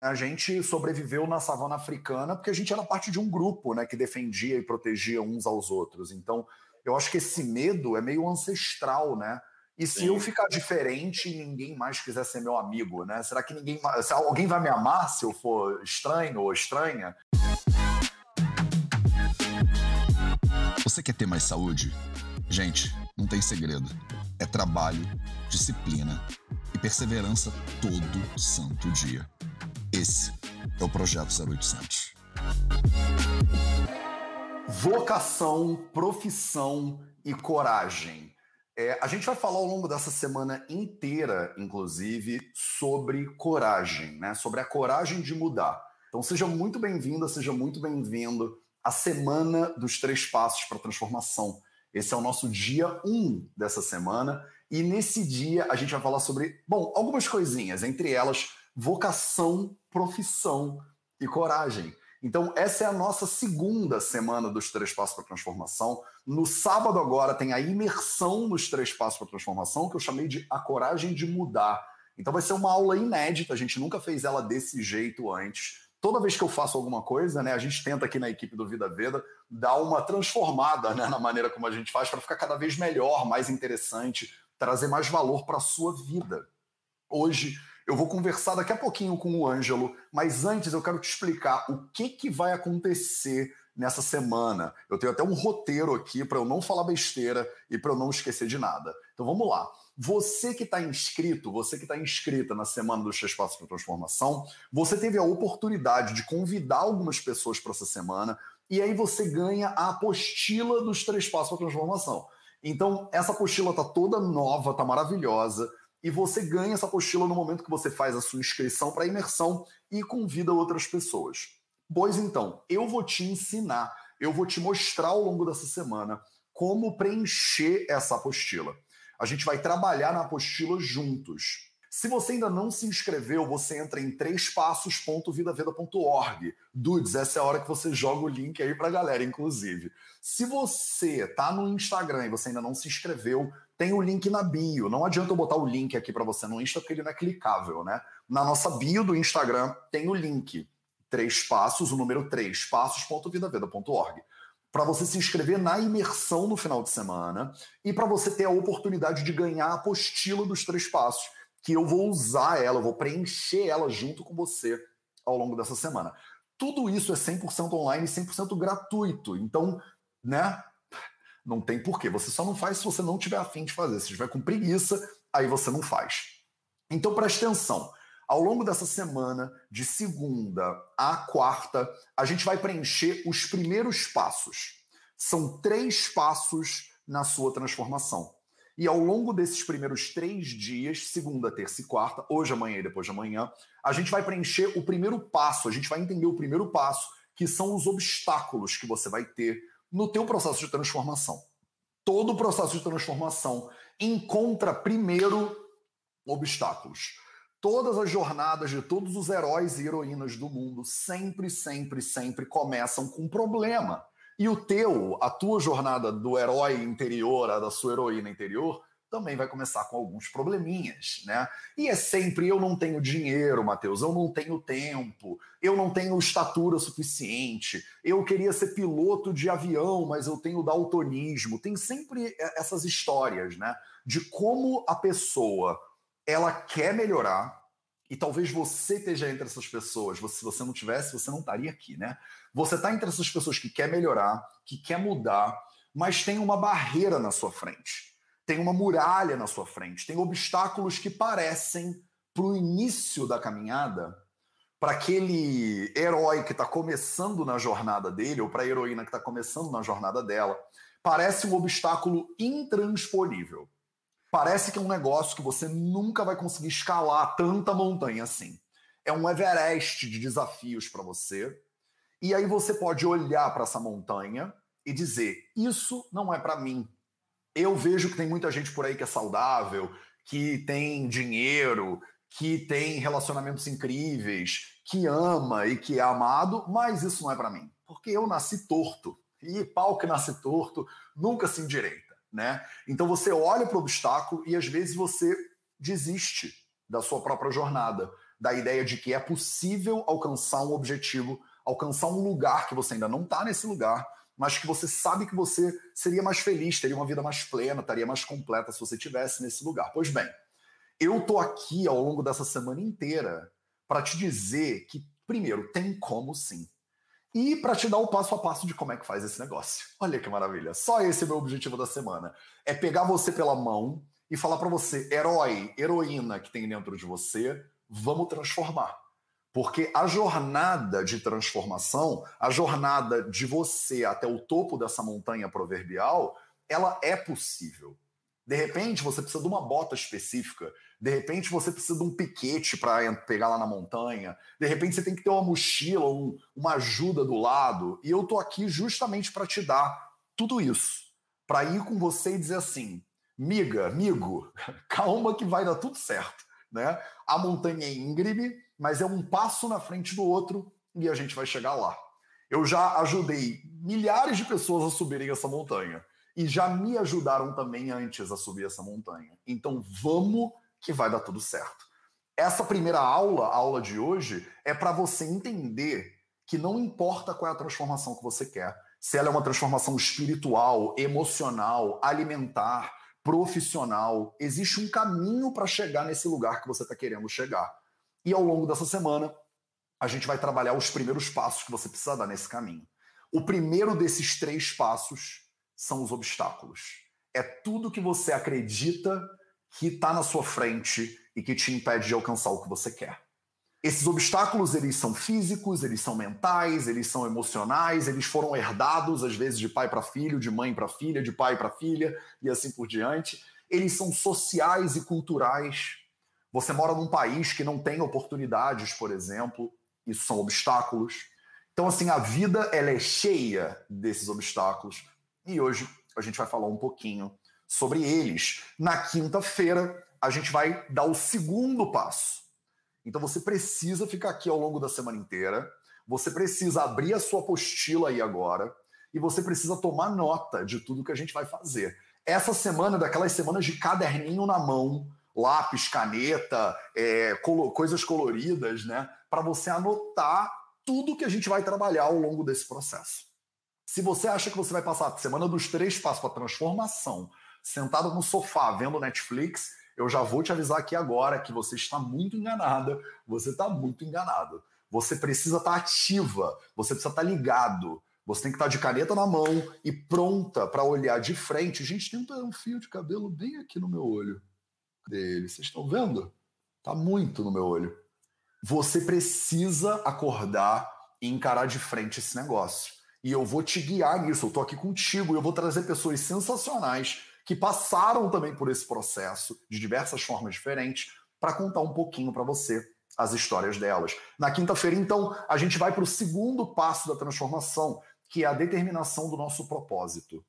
A gente sobreviveu na savana africana porque a gente era parte de um grupo, né, que defendia e protegia uns aos outros. Então, eu acho que esse medo é meio ancestral, né? E se Sim. eu ficar diferente e ninguém mais quiser ser meu amigo, né? Será que ninguém, se alguém vai me amar se eu for estranho ou estranha? Você quer ter mais saúde? Gente, não tem segredo. É trabalho, disciplina e perseverança todo santo dia. Esse é o Projeto 0800. Vocação, profissão e coragem. É, a gente vai falar ao longo dessa semana inteira, inclusive, sobre coragem, né? Sobre a coragem de mudar. Então seja muito bem-vinda, seja muito bem-vindo à Semana dos Três Passos para a Transformação. Esse é o nosso dia 1 um dessa semana. E nesse dia a gente vai falar sobre, bom, algumas coisinhas, entre elas vocação, profissão e coragem. Então, essa é a nossa segunda semana dos Três Passos para a Transformação. No sábado, agora, tem a imersão nos Três Passos para a Transformação, que eu chamei de A Coragem de Mudar. Então, vai ser uma aula inédita, a gente nunca fez ela desse jeito antes. Toda vez que eu faço alguma coisa, né, a gente tenta aqui na equipe do Vida Veda dar uma transformada né, na maneira como a gente faz para ficar cada vez melhor, mais interessante, trazer mais valor para a sua vida. Hoje eu vou conversar daqui a pouquinho com o Ângelo, mas antes eu quero te explicar o que, que vai acontecer nessa semana. Eu tenho até um roteiro aqui para eu não falar besteira e para eu não esquecer de nada. Então vamos lá. Você que está inscrito, você que está inscrita na Semana dos Três Passos para Transformação, você teve a oportunidade de convidar algumas pessoas para essa semana e aí você ganha a apostila dos Três Passos para Transformação. Então, essa apostila tá toda nova, tá maravilhosa e você ganha essa apostila no momento que você faz a sua inscrição para a imersão e convida outras pessoas. Pois então, eu vou te ensinar, eu vou te mostrar ao longo dessa semana como preencher essa apostila. A gente vai trabalhar na apostila juntos. Se você ainda não se inscreveu, você entra em trêspassos.vidaveda.org. Dudes, essa é a hora que você joga o link aí pra galera, inclusive. Se você tá no Instagram e você ainda não se inscreveu, tem o link na bio. Não adianta eu botar o link aqui para você no Insta, porque ele não é clicável, né? Na nossa bio do Instagram tem o link. Três passos, o número 3, passos.vidaveda.org. Para você se inscrever na imersão no final de semana e para você ter a oportunidade de ganhar a apostila dos três passos, que eu vou usar ela, eu vou preencher ela junto com você ao longo dessa semana. Tudo isso é 100% online e 100% gratuito. Então, né? Não tem porquê. Você só não faz se você não tiver afim de fazer. Se tiver com preguiça, aí você não faz. Então preste atenção. Ao longo dessa semana, de segunda a quarta, a gente vai preencher os primeiros passos. São três passos na sua transformação. E ao longo desses primeiros três dias, segunda, terça e quarta, hoje, amanhã e depois de amanhã, a gente vai preencher o primeiro passo, a gente vai entender o primeiro passo, que são os obstáculos que você vai ter no teu processo de transformação. Todo processo de transformação encontra primeiro obstáculos. Todas as jornadas de todos os heróis e heroínas do mundo sempre, sempre, sempre começam com um problema. E o teu, a tua jornada do herói interior, a da sua heroína interior, também vai começar com alguns probleminhas, né? E é sempre eu não tenho dinheiro, Matheus, eu não tenho tempo, eu não tenho estatura suficiente, eu queria ser piloto de avião, mas eu tenho daltonismo. Tem sempre essas histórias, né? De como a pessoa ela quer melhorar, e talvez você esteja entre essas pessoas. Se você não tivesse, você não estaria aqui, né? Você está entre essas pessoas que quer melhorar, que quer mudar, mas tem uma barreira na sua frente tem uma muralha na sua frente, tem obstáculos que parecem para o início da caminhada, para aquele herói que está começando na jornada dele, ou para a heroína que está começando na jornada dela, parece um obstáculo intransponível. Parece que é um negócio que você nunca vai conseguir escalar tanta montanha assim. É um Everest de desafios para você. E aí você pode olhar para essa montanha e dizer: Isso não é para mim eu vejo que tem muita gente por aí que é saudável, que tem dinheiro, que tem relacionamentos incríveis, que ama e que é amado, mas isso não é para mim, porque eu nasci torto. E pau que nasce torto nunca se endireita, né? Então você olha para o obstáculo e às vezes você desiste da sua própria jornada. da ideia de que é possível alcançar um objetivo, alcançar um lugar que você ainda não está nesse lugar, mas que você sabe que você seria mais feliz, teria uma vida mais plena, estaria mais completa se você estivesse nesse lugar. Pois bem, eu tô aqui ao longo dessa semana inteira para te dizer que, primeiro, tem como sim. E para te dar o passo a passo de como é que faz esse negócio. Olha que maravilha. Só esse é o meu objetivo da semana. É pegar você pela mão e falar para você, herói, heroína que tem dentro de você, vamos transformar. Porque a jornada de transformação, a jornada de você até o topo dessa montanha proverbial, ela é possível. De repente, você precisa de uma bota específica. De repente, você precisa de um piquete para pegar lá na montanha. De repente, você tem que ter uma mochila, um, uma ajuda do lado. E eu tô aqui justamente para te dar tudo isso. Para ir com você e dizer assim: miga, amigo, calma que vai dar tudo certo. Né? A montanha é íngreme, mas é um passo na frente do outro e a gente vai chegar lá. Eu já ajudei milhares de pessoas a subirem essa montanha e já me ajudaram também antes a subir essa montanha. Então vamos que vai dar tudo certo. Essa primeira aula, a aula de hoje, é para você entender que não importa qual é a transformação que você quer, se ela é uma transformação espiritual, emocional, alimentar, profissional, existe um caminho para chegar nesse lugar que você está querendo chegar. E ao longo dessa semana, a gente vai trabalhar os primeiros passos que você precisa dar nesse caminho. O primeiro desses três passos são os obstáculos. É tudo que você acredita que está na sua frente e que te impede de alcançar o que você quer. Esses obstáculos, eles são físicos, eles são mentais, eles são emocionais, eles foram herdados, às vezes, de pai para filho, de mãe para filha, de pai para filha e assim por diante. Eles são sociais e culturais. Você mora num país que não tem oportunidades, por exemplo, isso são obstáculos. Então, assim, a vida ela é cheia desses obstáculos e hoje a gente vai falar um pouquinho sobre eles. Na quinta-feira, a gente vai dar o segundo passo então você precisa ficar aqui ao longo da semana inteira, você precisa abrir a sua apostila aí agora e você precisa tomar nota de tudo que a gente vai fazer. Essa semana é daquelas semanas de caderninho na mão, lápis, caneta, é, colo coisas coloridas, né? Para você anotar tudo que a gente vai trabalhar ao longo desse processo. Se você acha que você vai passar a semana dos três passos para transformação, sentado no sofá vendo Netflix, eu já vou te avisar aqui agora que você está muito enganada, você está muito enganado. Você precisa estar tá ativa, você precisa estar tá ligado, você tem que estar tá de caneta na mão e pronta para olhar de frente. Gente, tem um fio de cabelo bem aqui no meu olho dele. Vocês estão vendo? Tá muito no meu olho. Você precisa acordar e encarar de frente esse negócio. E eu vou te guiar nisso. Eu tô aqui contigo. Eu vou trazer pessoas sensacionais que passaram também por esse processo de diversas formas diferentes para contar um pouquinho para você as histórias delas. Na quinta-feira, então, a gente vai para o segundo passo da transformação, que é a determinação do nosso propósito.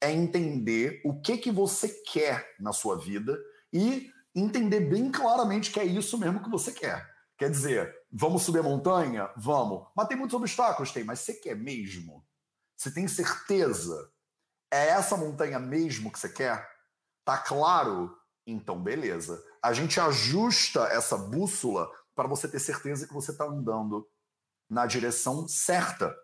É entender o que que você quer na sua vida e entender bem claramente que é isso mesmo que você quer. Quer dizer, vamos subir a montanha? Vamos. Mas tem muitos obstáculos? Tem. Mas você quer mesmo? Você tem certeza é essa montanha mesmo que você quer? Tá claro? Então, beleza. A gente ajusta essa bússola para você ter certeza que você está andando na direção certa.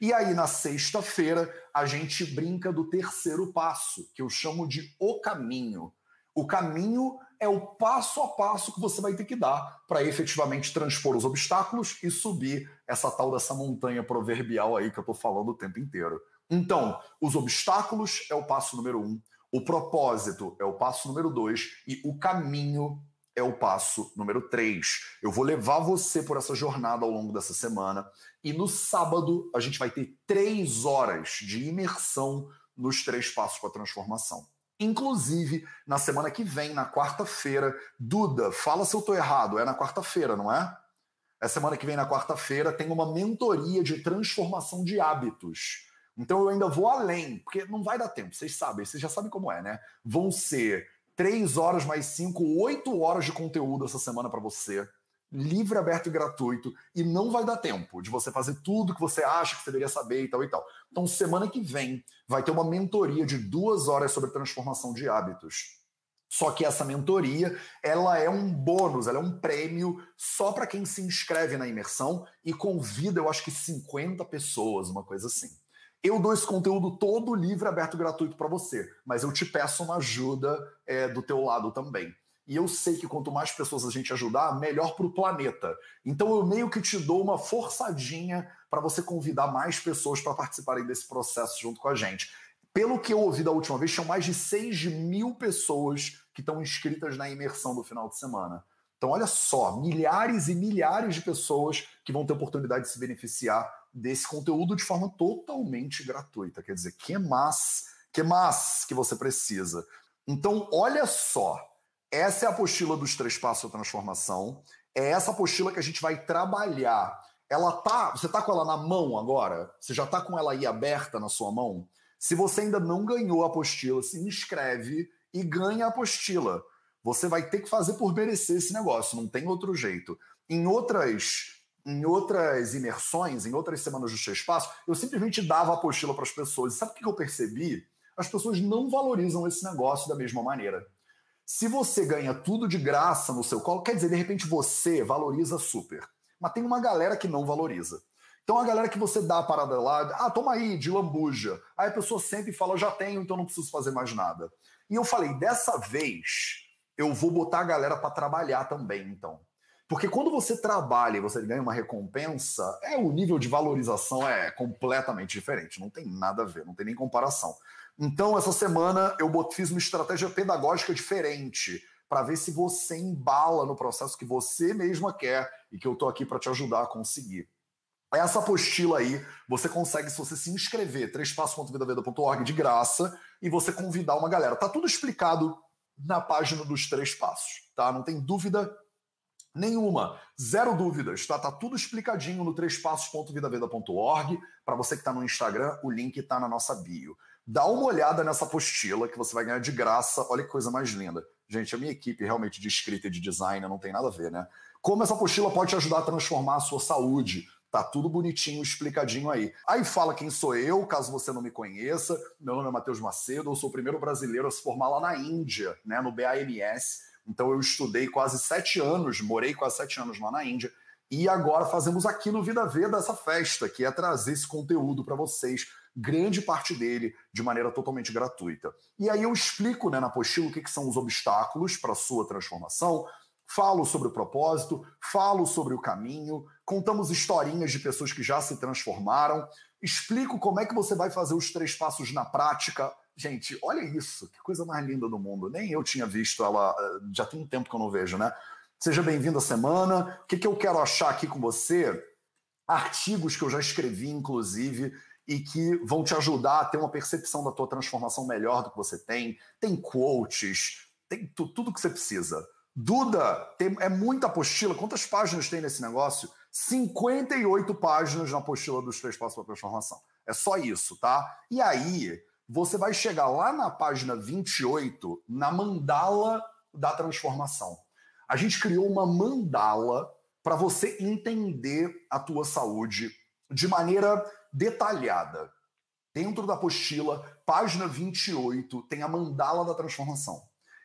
E aí, na sexta-feira, a gente brinca do terceiro passo, que eu chamo de o caminho. O caminho é o passo a passo que você vai ter que dar para efetivamente transpor os obstáculos e subir essa tal dessa montanha proverbial aí que eu estou falando o tempo inteiro. Então, os obstáculos é o passo número um, o propósito é o passo número dois e o caminho é o passo número três. Eu vou levar você por essa jornada ao longo dessa semana e no sábado a gente vai ter três horas de imersão nos três passos para a transformação. Inclusive, na semana que vem, na quarta-feira, Duda, fala se eu estou errado, é na quarta-feira, não é? É semana que vem, na quarta-feira, tem uma mentoria de transformação de hábitos então eu ainda vou além, porque não vai dar tempo, vocês sabem, vocês já sabem como é, né? Vão ser três horas mais cinco, oito horas de conteúdo essa semana para você, livre, aberto e gratuito, e não vai dar tempo de você fazer tudo que você acha que você deveria saber e tal e tal. Então, semana que vem vai ter uma mentoria de duas horas sobre transformação de hábitos. Só que essa mentoria, ela é um bônus, ela é um prêmio só para quem se inscreve na imersão e convida, eu acho que 50 pessoas, uma coisa assim. Eu dou esse conteúdo todo livre, aberto, gratuito para você, mas eu te peço uma ajuda é, do teu lado também. E eu sei que quanto mais pessoas a gente ajudar, melhor para o planeta. Então eu meio que te dou uma forçadinha para você convidar mais pessoas para participarem desse processo junto com a gente. Pelo que eu ouvi da última vez, tinham mais de 6 mil pessoas que estão inscritas na imersão do final de semana. Então, olha só, milhares e milhares de pessoas que vão ter oportunidade de se beneficiar desse conteúdo de forma totalmente gratuita. Quer dizer, que mais, que mais que você precisa. Então, olha só, essa é a apostila dos três passos da transformação. É essa apostila que a gente vai trabalhar. Ela tá, você tá com ela na mão agora? Você já tá com ela aí aberta na sua mão? Se você ainda não ganhou a apostila, se inscreve e ganha a apostila. Você vai ter que fazer por merecer esse negócio, não tem outro jeito. Em outras em outras imersões, em outras semanas do seu espaço, eu simplesmente dava a apostila para as pessoas. E sabe o que eu percebi? As pessoas não valorizam esse negócio da mesma maneira. Se você ganha tudo de graça no seu colo, quer dizer, de repente você valoriza super. Mas tem uma galera que não valoriza. Então a galera que você dá a parada lá, ah, toma aí, de lambuja. Aí a pessoa sempre fala, eu já tenho, então não preciso fazer mais nada. E eu falei, dessa vez eu vou botar a galera para trabalhar também, então. Porque quando você trabalha e você ganha uma recompensa, é o nível de valorização é completamente diferente, não tem nada a ver, não tem nem comparação. Então, essa semana eu fiz uma estratégia pedagógica diferente para ver se você embala no processo que você mesma quer e que eu estou aqui para te ajudar a conseguir. Essa apostila aí, você consegue, se você se inscrever, trêspassos.vidaveda.org de graça, e você convidar uma galera. Tá tudo explicado na página dos três passos, tá? Não tem dúvida nenhuma, zero dúvidas, tá? Tá tudo explicadinho no trêspassos.vidaveda.org. Para você que está no Instagram, o link está na nossa bio. Dá uma olhada nessa apostila que você vai ganhar de graça. Olha que coisa mais linda. Gente, a minha equipe realmente de escrita e de design não tem nada a ver, né? Como essa apostila pode te ajudar a transformar a sua saúde, Tá tudo bonitinho, explicadinho aí. Aí fala quem sou eu, caso você não me conheça. Meu nome é Matheus Macedo, eu sou o primeiro brasileiro a se formar lá na Índia, né, no BAMS. Então eu estudei quase sete anos, morei quase sete anos lá na Índia. E agora fazemos aqui no Vida Veda essa festa, que é trazer esse conteúdo para vocês, grande parte dele de maneira totalmente gratuita. E aí eu explico né, na apostila o que, que são os obstáculos para a sua transformação, falo sobre o propósito, falo sobre o caminho, contamos historinhas de pessoas que já se transformaram, explico como é que você vai fazer os três passos na prática. Gente, olha isso, que coisa mais linda do mundo. Nem eu tinha visto ela, eh, já tem um tempo que eu não vejo, né? Seja bem-vindo à semana. O que, que eu quero achar aqui com você? Artigos que eu já escrevi, inclusive, e que vão te ajudar a ter uma percepção da tua transformação melhor do que você tem. Tem quotes, tem tudo que você precisa. Duda, tem, é muita apostila. Quantas páginas tem nesse negócio? 58 páginas na apostila dos três passos para transformação. É só isso, tá? E aí, você vai chegar lá na página 28, na mandala da transformação. A gente criou uma mandala para você entender a tua saúde de maneira detalhada. Dentro da apostila, página 28, tem a mandala da transformação.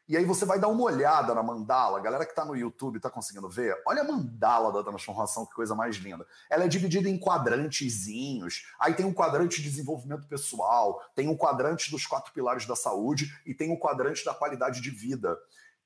E aí você vai dar uma olhada na mandala, galera que está no YouTube está conseguindo ver, olha a mandala da transformação, que coisa mais linda. Ela é dividida em quadrantezinhos. Aí tem um quadrante de desenvolvimento pessoal, tem um quadrante dos quatro pilares da saúde e tem um quadrante da qualidade de vida.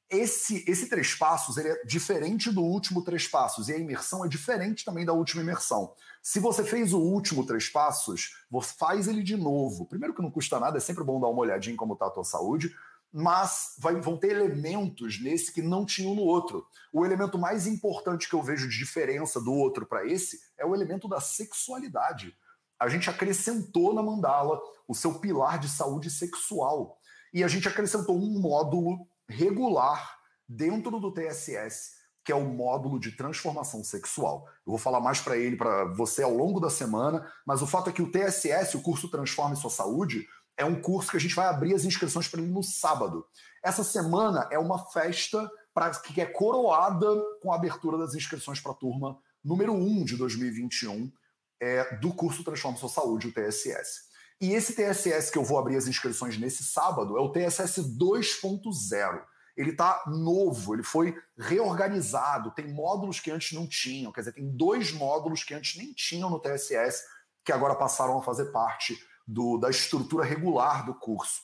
Esse, esse três passos ele é diferente do último três passos e a imersão é diferente também da última imersão. Se você fez o último três passos, faz ele de novo. Primeiro que não custa nada, é sempre bom dar uma olhadinha em como está a tua saúde mas vai, vão ter elementos nesse que não tinham no outro. O elemento mais importante que eu vejo de diferença do outro para esse é o elemento da sexualidade. A gente acrescentou na mandala o seu pilar de saúde sexual. E a gente acrescentou um módulo regular dentro do TSS, que é o módulo de transformação sexual. Eu vou falar mais para ele, para você ao longo da semana, mas o fato é que o TSS, o curso Transforme Sua Saúde, é um curso que a gente vai abrir as inscrições para ele no sábado. Essa semana é uma festa pra, que é coroada com a abertura das inscrições para a turma número 1 de 2021 é, do curso Transforma Sua Saúde, o TSS. E esse TSS que eu vou abrir as inscrições nesse sábado é o TSS 2.0. ele está novo, ele foi reorganizado, tem módulos que antes não tinham, quer dizer, tem dois módulos que antes nem tinham no TSS, que agora passaram a fazer parte do, da estrutura regular do curso.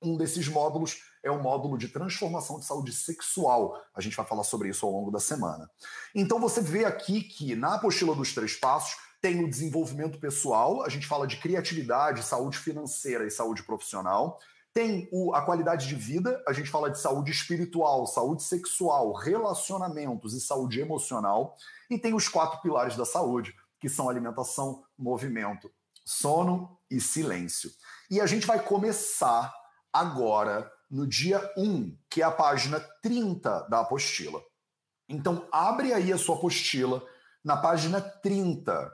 Um desses módulos é o módulo de transformação de saúde sexual. A gente vai falar sobre isso ao longo da semana. Então você vê aqui que na apostila dos três passos tem o desenvolvimento pessoal, a gente fala de criatividade, saúde financeira e saúde profissional. Tem o, a qualidade de vida, a gente fala de saúde espiritual, saúde sexual, relacionamentos e saúde emocional. E tem os quatro pilares da saúde, que são alimentação, movimento, sono e silêncio. E a gente vai começar agora no dia 1, que é a página 30 da apostila. Então, abre aí a sua apostila na página 30.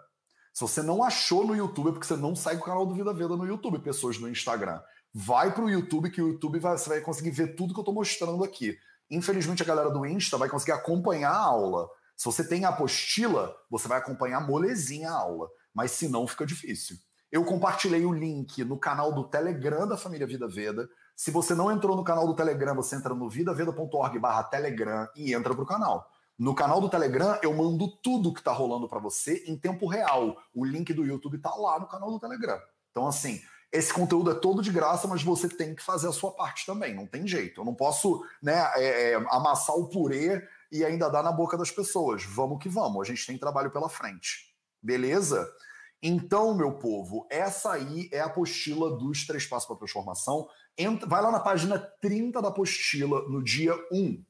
Se você não achou no YouTube, é porque você não segue o canal do Vida Veda no YouTube, pessoas no Instagram vai para o YouTube, que o YouTube vai, você vai conseguir ver tudo que eu estou mostrando aqui. Infelizmente, a galera do Insta vai conseguir acompanhar a aula. Se você tem a apostila, você vai acompanhar molezinha a aula. Mas se não, fica difícil. Eu compartilhei o link no canal do Telegram da família Vida Veda. Se você não entrou no canal do Telegram, você entra no vidaveda.org barra Telegram e entra para o canal. No canal do Telegram, eu mando tudo que está rolando para você em tempo real. O link do YouTube está lá no canal do Telegram. Então, assim, esse conteúdo é todo de graça, mas você tem que fazer a sua parte também, não tem jeito. Eu não posso né, é, é, amassar o purê e ainda dar na boca das pessoas. Vamos que vamos, a gente tem trabalho pela frente. Beleza? Então, meu povo, essa aí é a apostila dos Três Passos para Transformação. Entra, vai lá na página 30 da apostila, no dia 1.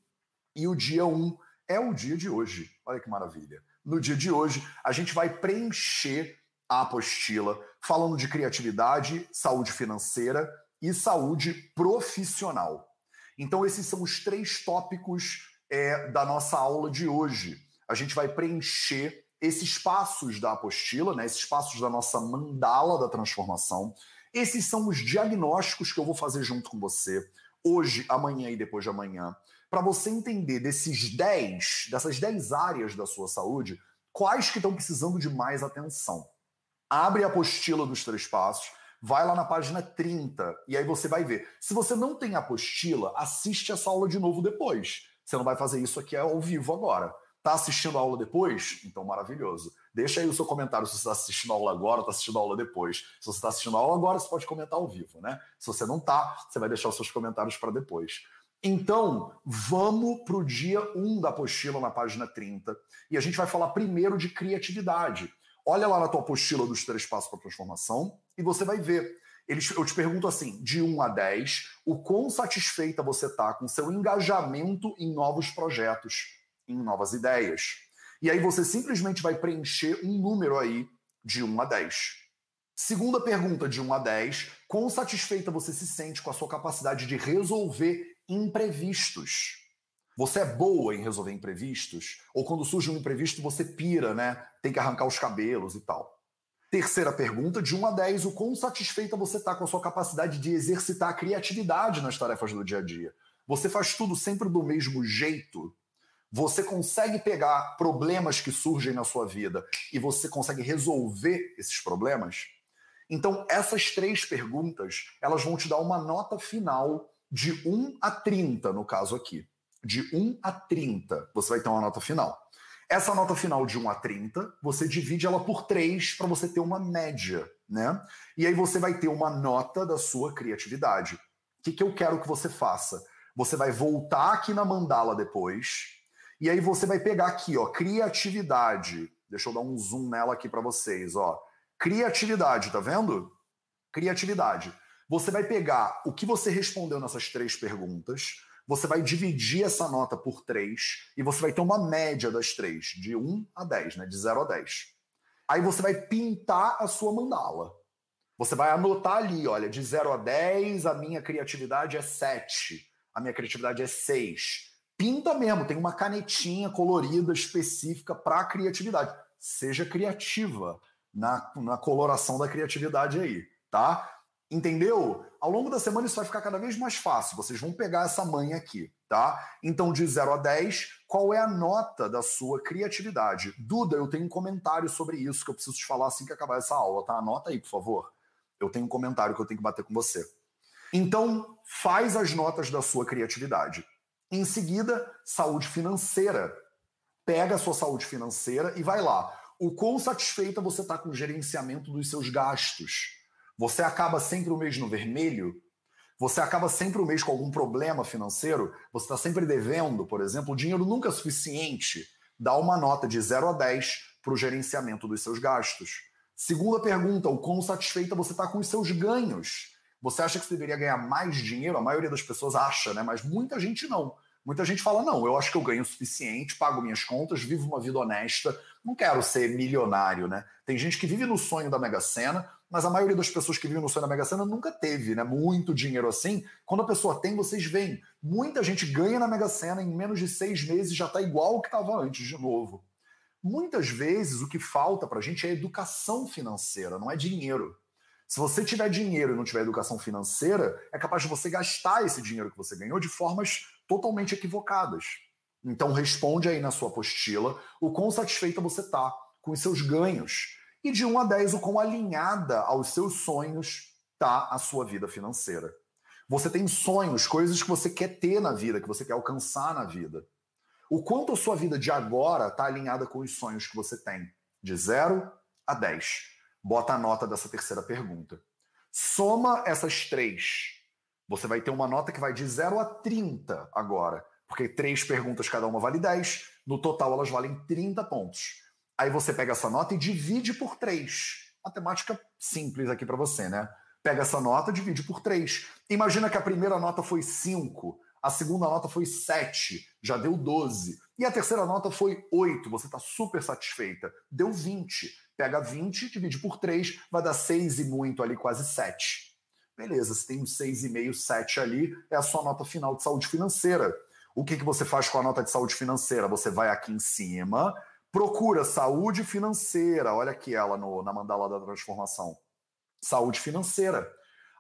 E o dia 1 é o dia de hoje. Olha que maravilha. No dia de hoje, a gente vai preencher a apostila falando de criatividade, saúde financeira e saúde profissional. Então, esses são os três tópicos é, da nossa aula de hoje. A gente vai preencher esses passos da apostila, né, esses passos da nossa mandala da transformação. Esses são os diagnósticos que eu vou fazer junto com você, hoje, amanhã e depois de amanhã, para você entender desses 10, dessas 10 áreas da sua saúde, quais que estão precisando de mais atenção abre a apostila dos três passos, vai lá na página 30 e aí você vai ver. Se você não tem apostila, assiste essa aula de novo depois. Você não vai fazer isso aqui ao vivo agora. Tá assistindo a aula depois? Então, maravilhoso. Deixa aí o seu comentário se você está assistindo a aula agora está assistindo a aula depois. Se você está assistindo a aula agora, você pode comentar ao vivo, né? Se você não está, você vai deixar os seus comentários para depois. Então, vamos para o dia 1 da apostila na página 30. E a gente vai falar primeiro de criatividade. Olha lá na tua apostila dos três passos para transformação e você vai ver. Eles, eu te pergunto assim, de 1 a 10, o quão satisfeita você está com seu engajamento em novos projetos, em novas ideias. E aí você simplesmente vai preencher um número aí de 1 a 10. Segunda pergunta, de 1 a 10, quão satisfeita você se sente com a sua capacidade de resolver imprevistos? Você é boa em resolver imprevistos? Ou quando surge um imprevisto, você pira, né? Tem que arrancar os cabelos e tal. Terceira pergunta, de 1 a 10, o quão satisfeita você está com a sua capacidade de exercitar a criatividade nas tarefas do dia a dia? Você faz tudo sempre do mesmo jeito? Você consegue pegar problemas que surgem na sua vida e você consegue resolver esses problemas? Então, essas três perguntas, elas vão te dar uma nota final de 1 a 30, no caso aqui de 1 a 30, você vai ter uma nota final. Essa nota final de 1 a 30, você divide ela por 3 para você ter uma média, né? E aí você vai ter uma nota da sua criatividade. O que, que eu quero que você faça? Você vai voltar aqui na mandala depois, e aí você vai pegar aqui, ó, criatividade. Deixa eu dar um zoom nela aqui para vocês, ó. Criatividade, tá vendo? Criatividade. Você vai pegar o que você respondeu nessas três perguntas, você vai dividir essa nota por 3 e você vai ter uma média das três, de 1 a 10, né? de 0 a 10. Aí você vai pintar a sua mandala. Você vai anotar ali, olha, de 0 a 10, a minha criatividade é 7, a minha criatividade é 6. Pinta mesmo, tem uma canetinha colorida específica para a criatividade. Seja criativa na, na coloração da criatividade aí, tá? Entendeu? Ao longo da semana isso vai ficar cada vez mais fácil. Vocês vão pegar essa manha aqui, tá? Então, de 0 a 10, qual é a nota da sua criatividade? Duda, eu tenho um comentário sobre isso que eu preciso te falar assim que acabar essa aula, tá? Anota aí, por favor. Eu tenho um comentário que eu tenho que bater com você. Então, faz as notas da sua criatividade. Em seguida, saúde financeira. Pega a sua saúde financeira e vai lá. O quão satisfeita você está com o gerenciamento dos seus gastos? Você acaba sempre o mês no vermelho? Você acaba sempre o mês com algum problema financeiro? Você está sempre devendo, por exemplo, o dinheiro nunca é suficiente? Dá uma nota de 0 a 10 para o gerenciamento dos seus gastos. Segunda pergunta: o quão satisfeita você está com os seus ganhos? Você acha que você deveria ganhar mais dinheiro? A maioria das pessoas acha, né? Mas muita gente não. Muita gente fala: não, eu acho que eu ganho o suficiente, pago minhas contas, vivo uma vida honesta, não quero ser milionário, né? Tem gente que vive no sonho da Mega Sena, mas a maioria das pessoas que vivem no sonho da Mega Sena nunca teve, né? Muito dinheiro assim. Quando a pessoa tem, vocês veem. Muita gente ganha na Mega Sena em menos de seis meses já está igual o que estava antes de novo. Muitas vezes o que falta para a gente é educação financeira, não é dinheiro. Se você tiver dinheiro e não tiver educação financeira, é capaz de você gastar esse dinheiro que você ganhou de formas totalmente equivocadas. Então responde aí na sua apostila o quão satisfeita você está com os seus ganhos e de 1 a 10, o quão alinhada aos seus sonhos está a sua vida financeira. Você tem sonhos, coisas que você quer ter na vida, que você quer alcançar na vida. O quanto a sua vida de agora está alinhada com os sonhos que você tem? De 0 a 10. Bota a nota dessa terceira pergunta. Soma essas três. Você vai ter uma nota que vai de 0 a 30 agora. Porque três perguntas cada uma vale 10. No total, elas valem 30 pontos. Aí você pega essa nota e divide por 3. Matemática simples aqui para você, né? Pega essa nota, divide por 3. Imagina que a primeira nota foi 5, a segunda nota foi 7, já deu 12. E a terceira nota foi 8, você está super satisfeita. Deu 20. Pega 20, divide por 3, vai dar 6 e muito ali, quase 7. Beleza, você tem um 6,5, 7 ali, é a sua nota final de saúde financeira. O que, que você faz com a nota de saúde financeira? Você vai aqui em cima, Procura saúde financeira. Olha aqui ela no, na mandala da transformação. Saúde financeira.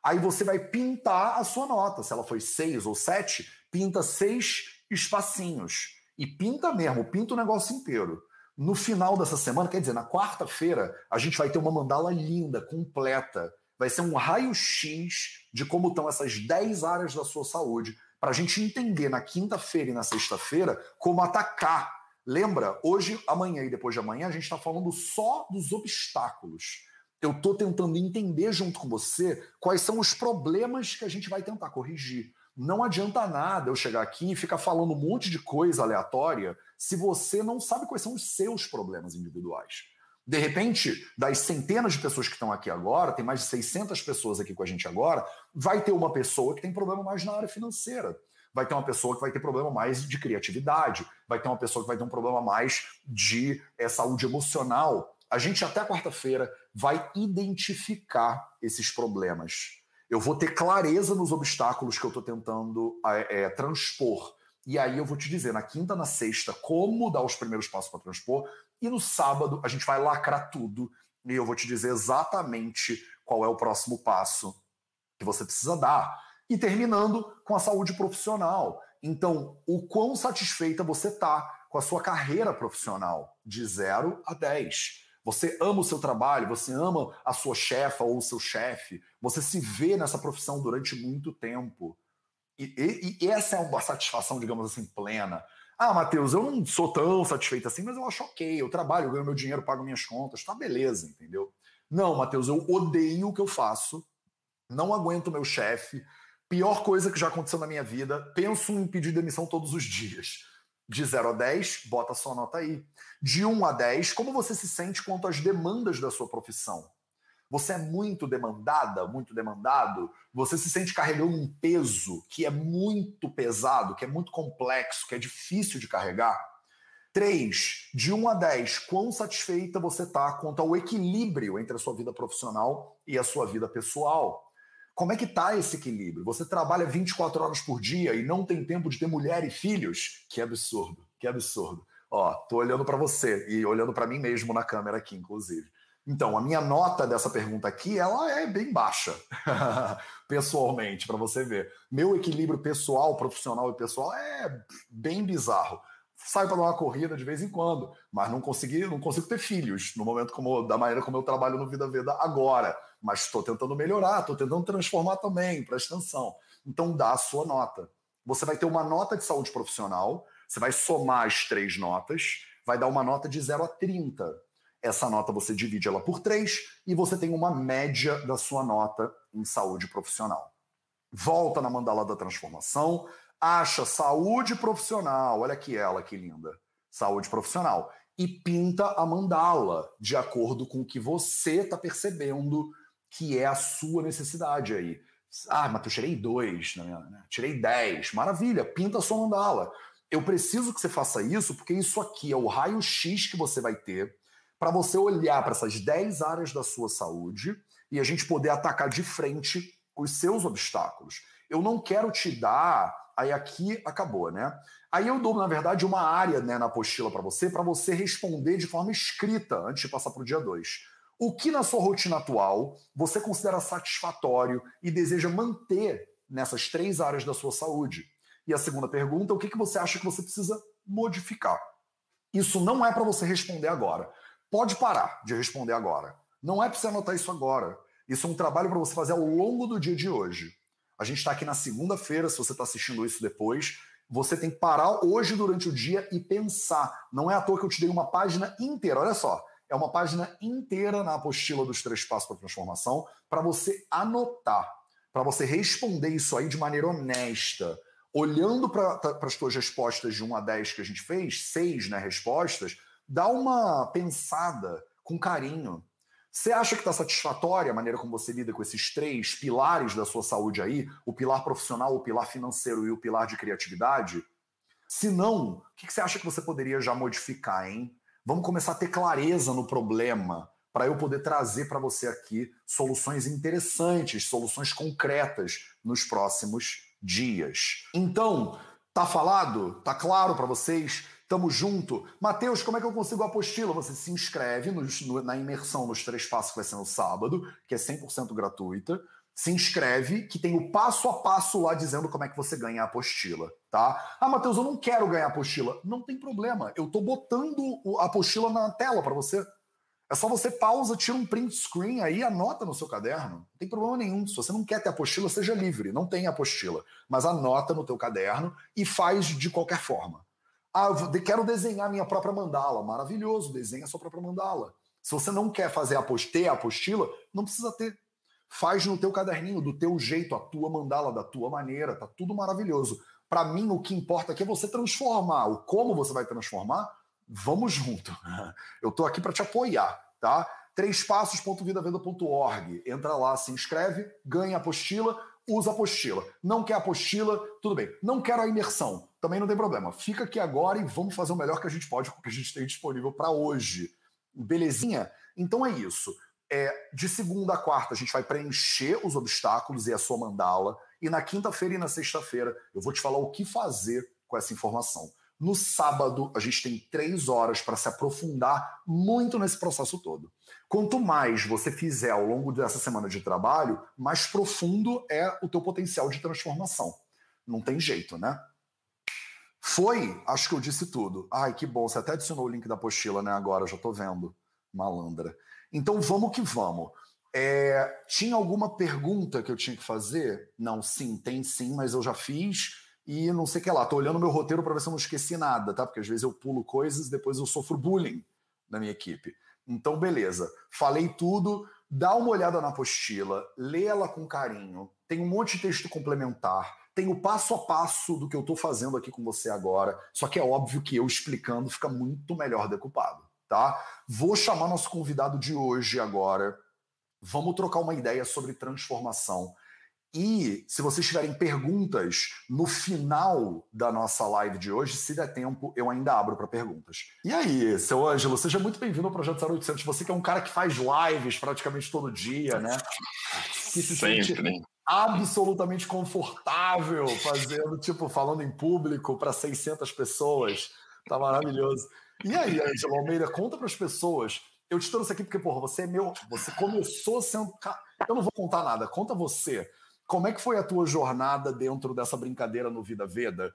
Aí você vai pintar a sua nota. Se ela foi seis ou sete, pinta seis espacinhos. E pinta mesmo, pinta o negócio inteiro. No final dessa semana, quer dizer, na quarta-feira, a gente vai ter uma mandala linda, completa. Vai ser um raio-x de como estão essas 10 áreas da sua saúde, para a gente entender na quinta-feira e na sexta-feira como atacar Lembra, hoje, amanhã e depois de amanhã, a gente está falando só dos obstáculos. Eu estou tentando entender junto com você quais são os problemas que a gente vai tentar corrigir. Não adianta nada eu chegar aqui e ficar falando um monte de coisa aleatória se você não sabe quais são os seus problemas individuais. De repente, das centenas de pessoas que estão aqui agora, tem mais de 600 pessoas aqui com a gente agora, vai ter uma pessoa que tem problema mais na área financeira vai ter uma pessoa que vai ter problema mais de criatividade, vai ter uma pessoa que vai ter um problema mais de é, saúde emocional. A gente até quarta-feira vai identificar esses problemas. Eu vou ter clareza nos obstáculos que eu estou tentando é, transpor. E aí eu vou te dizer, na quinta, na sexta, como dar os primeiros passos para transpor. E no sábado a gente vai lacrar tudo e eu vou te dizer exatamente qual é o próximo passo que você precisa dar. E terminando com a saúde profissional. Então, o quão satisfeita você está com a sua carreira profissional, de 0 a 10. Você ama o seu trabalho, você ama a sua chefa ou o seu chefe, você se vê nessa profissão durante muito tempo. E, e, e, essa é uma satisfação, digamos assim, plena. Ah, Matheus, eu não sou tão satisfeito assim, mas eu acho ok. Eu trabalho, eu ganho meu dinheiro, pago minhas contas, tá beleza, entendeu? Não, Matheus, eu odeio o que eu faço, não aguento meu chefe, Pior coisa que já aconteceu na minha vida, penso em pedir demissão todos os dias. De 0 a 10, bota sua nota aí. De 1 a 10, como você se sente quanto às demandas da sua profissão? Você é muito demandada, muito demandado? Você se sente carregando um peso que é muito pesado, que é muito complexo, que é difícil de carregar? 3. De 1 a 10, quão satisfeita você está quanto ao equilíbrio entre a sua vida profissional e a sua vida pessoal? Como é que está esse equilíbrio? Você trabalha 24 horas por dia e não tem tempo de ter mulher e filhos? Que absurdo, que absurdo. Ó, tô olhando para você e olhando para mim mesmo na câmera aqui, inclusive. Então, a minha nota dessa pergunta aqui, ela é bem baixa, pessoalmente, para você ver. Meu equilíbrio pessoal, profissional e pessoal é bem bizarro saio para dar uma corrida de vez em quando, mas não consegui, não consigo ter filhos no momento como da maneira como eu trabalho no Vida Veda agora, mas estou tentando melhorar, estou tentando transformar também, presta atenção. Então dá a sua nota. você vai ter uma nota de saúde profissional, você vai somar as três notas, vai dar uma nota de 0 a 30. Essa nota você divide ela por três e você tem uma média da sua nota em saúde profissional. Volta na mandala da transformação, acha saúde profissional, olha aqui ela que linda, saúde profissional, e pinta a mandala de acordo com o que você está percebendo que é a sua necessidade aí. Ah, mas eu tirei dois, né? tirei dez. Maravilha, pinta a sua mandala. Eu preciso que você faça isso porque isso aqui é o raio-x que você vai ter para você olhar para essas dez áreas da sua saúde e a gente poder atacar de frente os seus obstáculos. Eu não quero te dar, aí aqui acabou, né? Aí eu dou, na verdade, uma área né, na apostila para você, para você responder de forma escrita antes de passar para o dia 2. O que na sua rotina atual você considera satisfatório e deseja manter nessas três áreas da sua saúde? E a segunda pergunta, o que, que você acha que você precisa modificar? Isso não é para você responder agora. Pode parar de responder agora. Não é para você anotar isso agora. Isso é um trabalho para você fazer ao longo do dia de hoje. A gente está aqui na segunda-feira, se você está assistindo isso depois. Você tem que parar hoje durante o dia e pensar. Não é à toa que eu te dei uma página inteira. Olha só é uma página inteira na apostila dos três passos para transformação para você anotar, para você responder isso aí de maneira honesta. Olhando para as tuas respostas de 1 a 10 que a gente fez, seis né, respostas, dá uma pensada com carinho. Você acha que está satisfatória a maneira como você lida com esses três pilares da sua saúde aí? O pilar profissional, o pilar financeiro e o pilar de criatividade? Se não, o que você acha que você poderia já modificar, hein? Vamos começar a ter clareza no problema para eu poder trazer para você aqui soluções interessantes, soluções concretas nos próximos dias. Então, tá falado? Tá claro para vocês? Tamo junto. Mateus, como é que eu consigo a apostila? Você se inscreve no, na imersão nos três passos que vai ser no sábado, que é 100% gratuita se inscreve, que tem o passo a passo lá dizendo como é que você ganha a apostila, tá? Ah, Matheus, eu não quero ganhar a apostila. Não tem problema, eu tô botando a apostila na tela para você. É só você pausa, tira um print screen aí, anota no seu caderno. Não tem problema nenhum. Se você não quer ter apostila, seja livre, não tem apostila, mas anota no teu caderno e faz de qualquer forma. Ah, eu quero desenhar minha própria mandala. Maravilhoso, desenha a sua própria mandala. Se você não quer fazer a a apostila, não precisa ter Faz no teu caderninho, do teu jeito, a tua mandala, da tua maneira, tá tudo maravilhoso. Para mim, o que importa aqui é você transformar. O como você vai transformar, vamos junto. Eu tô aqui para te apoiar, tá? trêspassos.vidaveda.org. Entra lá, se inscreve, ganha apostila, usa apostila. Não quer apostila, tudo bem. Não quero a imersão, também não tem problema. Fica aqui agora e vamos fazer o melhor que a gente pode com o que a gente tem disponível para hoje. Belezinha? Então é isso. É, de segunda a quarta, a gente vai preencher os obstáculos e a sua mandala. E na quinta-feira e na sexta-feira, eu vou te falar o que fazer com essa informação. No sábado, a gente tem três horas para se aprofundar muito nesse processo todo. Quanto mais você fizer ao longo dessa semana de trabalho, mais profundo é o teu potencial de transformação. Não tem jeito, né? Foi, acho que eu disse tudo. Ai, que bom, você até adicionou o link da apostila, né? Agora, já tô vendo. Malandra. Então vamos que vamos. É, tinha alguma pergunta que eu tinha que fazer? Não, sim, tem sim, mas eu já fiz e não sei o que lá. Tô olhando meu roteiro para ver se eu não esqueci nada, tá? Porque às vezes eu pulo coisas e depois eu sofro bullying na minha equipe. Então, beleza. Falei tudo. Dá uma olhada na apostila, lê ela com carinho. Tem um monte de texto complementar. Tem o passo a passo do que eu estou fazendo aqui com você agora. Só que é óbvio que eu explicando fica muito melhor decupado tá? Vou chamar nosso convidado de hoje agora. Vamos trocar uma ideia sobre transformação. E se vocês tiverem perguntas no final da nossa live de hoje, se der tempo, eu ainda abro para perguntas. E aí, seu Ângelo, seja muito bem-vindo ao Projeto 0800. Você que é um cara que faz lives praticamente todo dia, né? Que se Sempre. sente absolutamente confortável fazendo, tipo, falando em público para 600 pessoas. Tá maravilhoso. E aí, Angela Almeida, conta para as pessoas. Eu te trouxe aqui porque, porra, você é meu. Você começou sendo. Eu não vou contar nada, conta você. Como é que foi a tua jornada dentro dessa brincadeira no Vida Veda?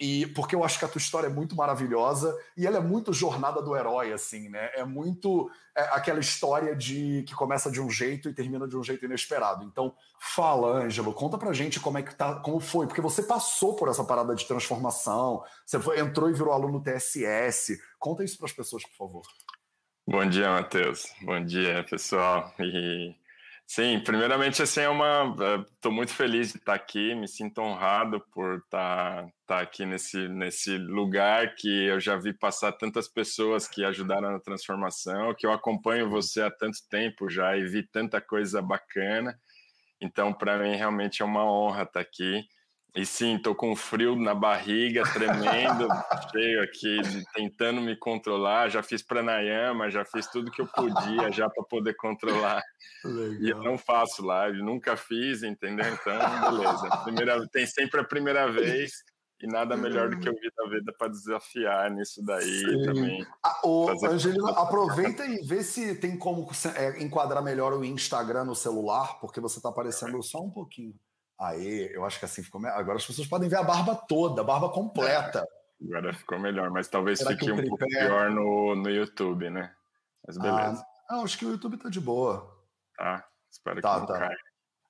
E porque eu acho que a tua história é muito maravilhosa e ela é muito jornada do herói, assim, né? É muito é, aquela história de que começa de um jeito e termina de um jeito inesperado. Então, fala, Ângelo, conta pra gente como é que tá, como foi, porque você passou por essa parada de transformação, você foi, entrou e virou aluno TSS. Conta isso para as pessoas, por favor. Bom dia, Matheus. Bom dia, pessoal. E Sim, primeiramente, assim, é uma. Estou muito feliz de estar aqui, me sinto honrado por estar, estar aqui nesse, nesse lugar que eu já vi passar tantas pessoas que ajudaram na transformação, que eu acompanho você há tanto tempo já e vi tanta coisa bacana. Então, para mim, realmente é uma honra estar aqui. E sim, tô com frio na barriga, tremendo, cheio aqui, tentando me controlar. Já fiz pranayama, já fiz tudo que eu podia já para poder controlar. Legal. E eu não faço live, nunca fiz, entendeu? Então, beleza. Primeira, tem sempre a primeira vez e nada melhor do que o Vida Veda para desafiar nisso daí Sim. também. Ah, ô, Angelina, aproveita e vê se tem como é, enquadrar melhor o Instagram no celular, porque você está aparecendo só um pouquinho. Aí, eu acho que assim ficou. Agora as pessoas podem ver a barba toda, a barba completa. Agora ficou melhor, mas talvez Será fique um pouco pior no, no YouTube, né? Mas ah, beleza. Ah, acho que o YouTube tá de boa. Tá, espero tá, que não tá. caia.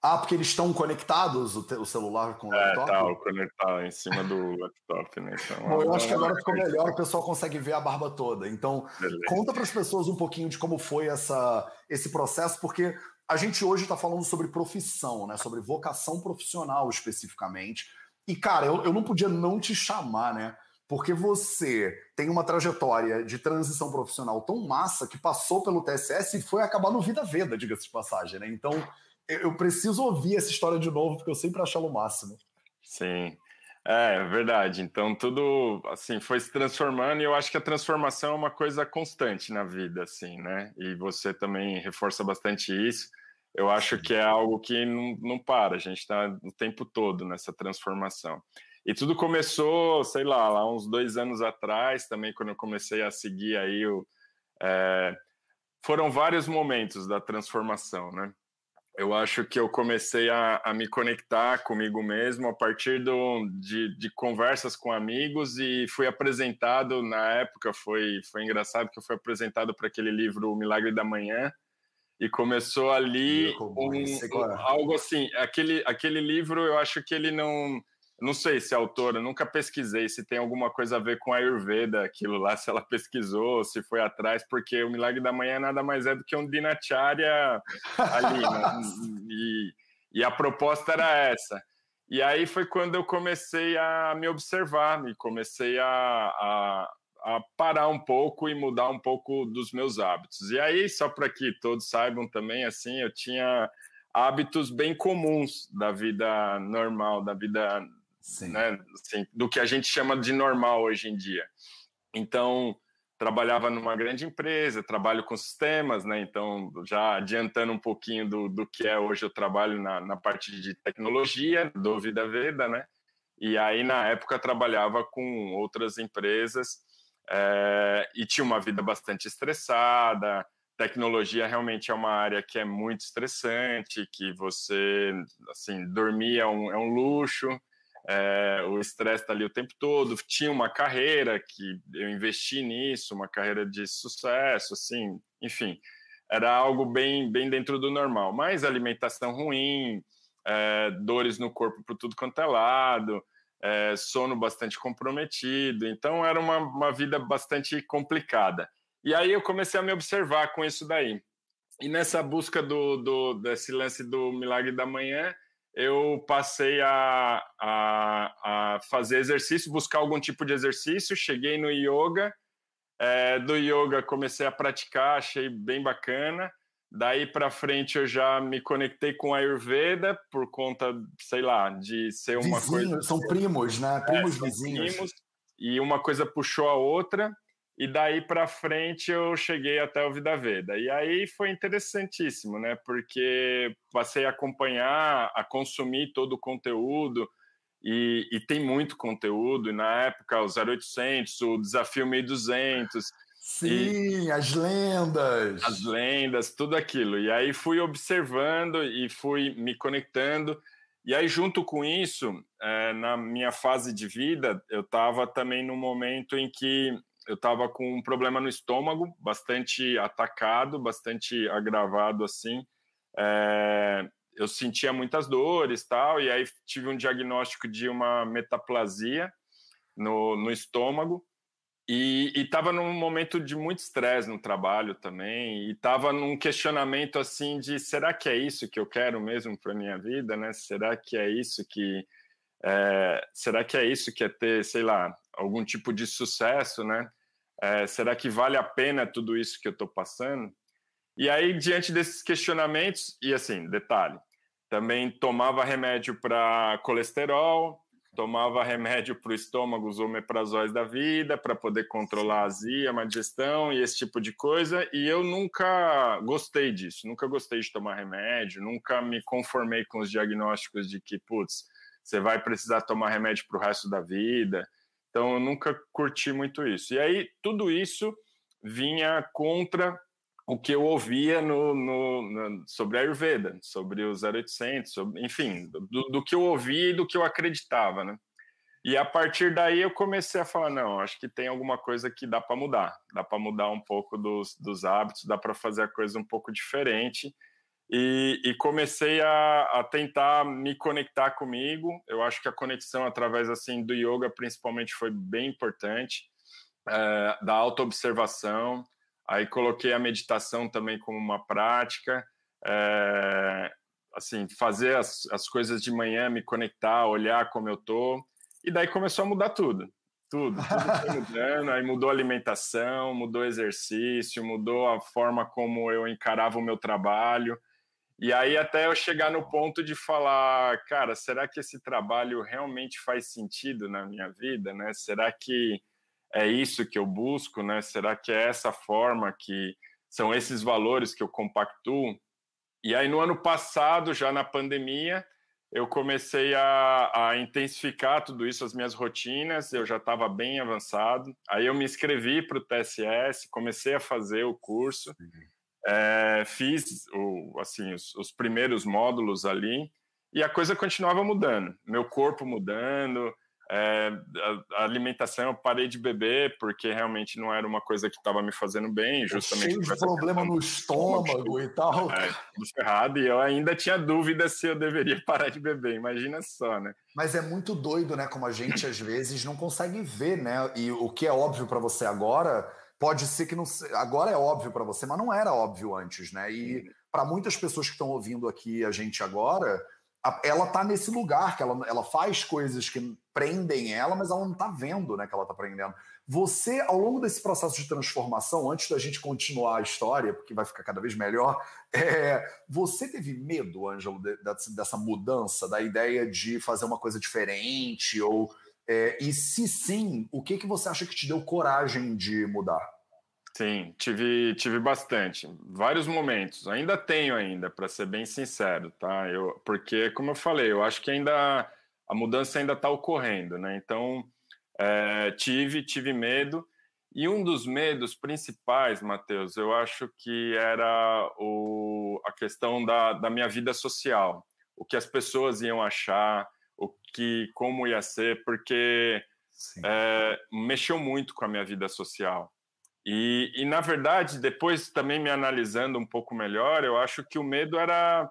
Ah, porque eles estão conectados, o, o, celular com o é, laptop? É, tá, o conectado em cima do laptop, né? Então, Bom, eu acho que agora ficou melhor, o pessoal consegue ver a barba toda. Então, Beleza. conta para as pessoas um pouquinho de como foi essa, esse processo, porque a gente hoje está falando sobre profissão, né? Sobre vocação profissional especificamente. E, cara, eu, eu não podia não te chamar, né? Porque você tem uma trajetória de transição profissional tão massa que passou pelo TSS e foi acabar no Vida Veda, diga-se de passagem, né? Então, eu preciso ouvir essa história de novo, porque eu sempre acho ela o máximo. Sim. É, verdade. Então tudo assim foi se transformando e eu acho que a transformação é uma coisa constante na vida, assim, né? E você também reforça bastante isso. Eu acho que é algo que não, não para, a gente está o tempo todo nessa transformação. E tudo começou, sei lá, lá uns dois anos atrás, também quando eu comecei a seguir aí o. É, foram vários momentos da transformação, né? Eu acho que eu comecei a, a, me conectar comigo mesmo a partir do, de, de, conversas com amigos e fui apresentado na época foi foi engraçado que eu fui apresentado para aquele livro o Milagre da Manhã e começou ali um, um, algo assim aquele aquele livro eu acho que ele não não sei se a autora, nunca pesquisei se tem alguma coisa a ver com a Ayurveda, aquilo lá, se ela pesquisou, se foi atrás, porque o Milagre da Manhã nada mais é do que um dinacharya ali, né? e, e a proposta era essa. E aí foi quando eu comecei a me observar, me comecei a, a, a parar um pouco e mudar um pouco dos meus hábitos. E aí, só para que todos saibam também, assim, eu tinha hábitos bem comuns da vida normal, da vida né, assim, do que a gente chama de normal hoje em dia. Então, trabalhava numa grande empresa, trabalho com sistemas, né? Então, já adiantando um pouquinho do, do que é hoje, eu trabalho na, na parte de tecnologia, do Vida Veda, né? E aí, na época, trabalhava com outras empresas é, e tinha uma vida bastante estressada. Tecnologia realmente é uma área que é muito estressante, que você, assim, dormir é um, é um luxo, é, o estresse está ali o tempo todo. Tinha uma carreira que eu investi nisso, uma carreira de sucesso, assim, enfim, era algo bem, bem dentro do normal. Mas alimentação ruim, é, dores no corpo por tudo quanto é lado, é, sono bastante comprometido. Então era uma, uma vida bastante complicada. E aí eu comecei a me observar com isso daí. E nessa busca do, do desse lance do milagre da manhã, eu passei a, a, a, fazer exercício, buscar algum tipo de exercício. Cheguei no yoga, é, do yoga comecei a praticar, achei bem bacana. Daí para frente eu já me conectei com a Ayurveda por conta, sei lá, de ser uma Vizinho, coisa. São primos, né? Primos é, vizinhos. Primos, e uma coisa puxou a outra. E daí para frente eu cheguei até o Vida Veda. E aí foi interessantíssimo, né? Porque passei a acompanhar, a consumir todo o conteúdo. E, e tem muito conteúdo. E na época, o 0800, o Desafio 1200. Sim, e, as lendas. As lendas, tudo aquilo. E aí fui observando e fui me conectando. E aí, junto com isso, é, na minha fase de vida, eu estava também num momento em que eu estava com um problema no estômago, bastante atacado, bastante agravado assim. É, eu sentia muitas dores tal, e aí tive um diagnóstico de uma metaplasia no, no estômago. E estava num momento de muito estresse no trabalho também, e estava num questionamento assim de será que é isso que eu quero mesmo para minha vida, né? Será que é isso que é, será que é isso que é ter, sei lá, algum tipo de sucesso, né? É, será que vale a pena tudo isso que eu estou passando? E aí diante desses questionamentos e assim, detalhe, também tomava remédio para colesterol, tomava remédio para o estômago, os omeprazóis da vida, para poder controlar a azia, a digestão e esse tipo de coisa. E eu nunca gostei disso, nunca gostei de tomar remédio, nunca me conformei com os diagnósticos de que, putz, você vai precisar tomar remédio para o resto da vida. Então, eu nunca curti muito isso. E aí, tudo isso vinha contra o que eu ouvia no, no, no, sobre a Ayurveda, sobre o 0800, sobre, enfim, do, do, que eu ouvia e do que eu acreditava, né? E a partir daí eu comecei a falar, não, acho que tem alguma coisa que dá para mudar, dá para mudar um pouco dos, dos hábitos, dá para fazer a coisa um pouco diferente. E, e comecei a, a, tentar me conectar comigo. Eu acho que a conexão através assim do yoga, principalmente, foi bem importante, é, da autoobservação, Aí coloquei a meditação também como uma prática, é, assim, fazer as, as coisas de manhã, me conectar, olhar como eu tô, e daí começou a mudar tudo. Tudo, tudo foi mudando, aí mudou a alimentação, mudou o exercício, mudou a forma como eu encarava o meu trabalho. E aí até eu chegar no ponto de falar, cara, será que esse trabalho realmente faz sentido na minha vida, né? Será que é isso que eu busco, né? Será que é essa forma que são esses valores que eu compactuo? E aí no ano passado, já na pandemia, eu comecei a, a intensificar tudo isso, as minhas rotinas, eu já estava bem avançado. Aí eu me inscrevi para o TSS, comecei a fazer o curso, é, fiz o, assim, os, os primeiros módulos ali, e a coisa continuava mudando, meu corpo mudando, é, a, a, alimentação eu parei de beber porque realmente não era uma coisa que estava me fazendo bem, justamente. Cheio de problema no estômago e tal. É, tudo ferrado, e eu ainda tinha dúvida se eu deveria parar de beber, imagina só, né? Mas é muito doido, né? Como a gente às vezes não consegue ver, né? E o que é óbvio para você agora, pode ser que não. Agora é óbvio para você, mas não era óbvio antes, né? E para muitas pessoas que estão ouvindo aqui a gente agora ela tá nesse lugar, que ela, ela faz coisas que prendem ela, mas ela não tá vendo né, que ela tá prendendo. Você, ao longo desse processo de transformação, antes da gente continuar a história, porque vai ficar cada vez melhor, é, você teve medo, Ângelo, de, de, dessa mudança, da ideia de fazer uma coisa diferente? Ou, é, e se sim, o que, que você acha que te deu coragem de mudar? Sim, tive, tive bastante, vários momentos. Ainda tenho ainda, para ser bem sincero, tá? Eu, porque, como eu falei, eu acho que ainda a mudança ainda está ocorrendo, né? Então, é, tive, tive medo. E um dos medos principais, Matheus, eu acho que era o, a questão da, da minha vida social, o que as pessoas iam achar, o que como ia ser, porque é, mexeu muito com a minha vida social. E, e, na verdade, depois também me analisando um pouco melhor, eu acho que o medo era,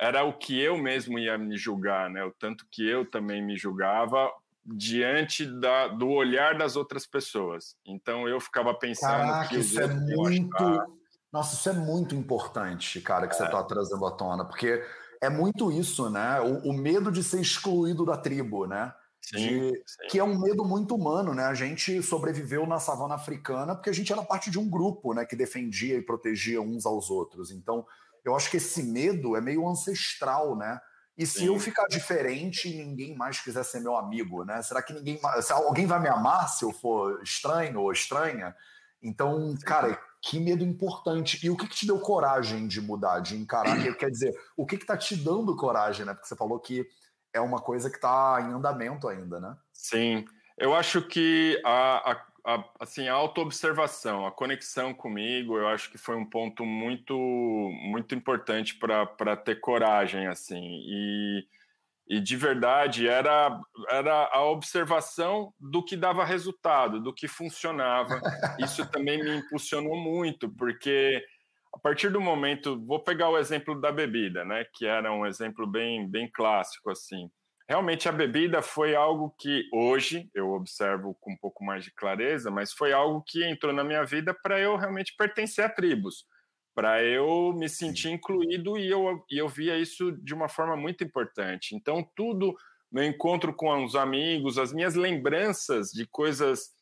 era o que eu mesmo ia me julgar, né? O tanto que eu também me julgava diante da, do olhar das outras pessoas. Então eu ficava pensando Caraca, que isso é muito. Nossa, isso é muito importante, cara, que é. você está trazendo à tona, porque é muito isso, né? O, o medo de ser excluído da tribo, né? Sim, de, sim. que é um medo muito humano, né? A gente sobreviveu na savana africana porque a gente era parte de um grupo, né, que defendia e protegia uns aos outros. Então, eu acho que esse medo é meio ancestral, né? E se sim. eu ficar diferente e ninguém mais quiser ser meu amigo, né? Será que ninguém, alguém vai me amar se eu for estranho ou estranha? Então, cara, que medo importante. E o que, que te deu coragem de mudar, de encarar? Quer dizer, o que está te dando coragem, né? Porque você falou que é uma coisa que está em andamento ainda, né? Sim, eu acho que a, a, a assim, a autoobservação, a conexão comigo, eu acho que foi um ponto muito, muito importante para ter coragem, assim, e, E de verdade era, era a observação do que dava resultado, do que funcionava. Isso também me impulsionou muito, porque a partir do momento, vou pegar o exemplo da bebida, né, que era um exemplo bem, bem clássico assim. Realmente a bebida foi algo que hoje eu observo com um pouco mais de clareza, mas foi algo que entrou na minha vida para eu realmente pertencer a tribos para eu me sentir incluído e eu, e eu via isso de uma forma muito importante. Então, tudo, meu encontro com os amigos, as minhas lembranças de coisas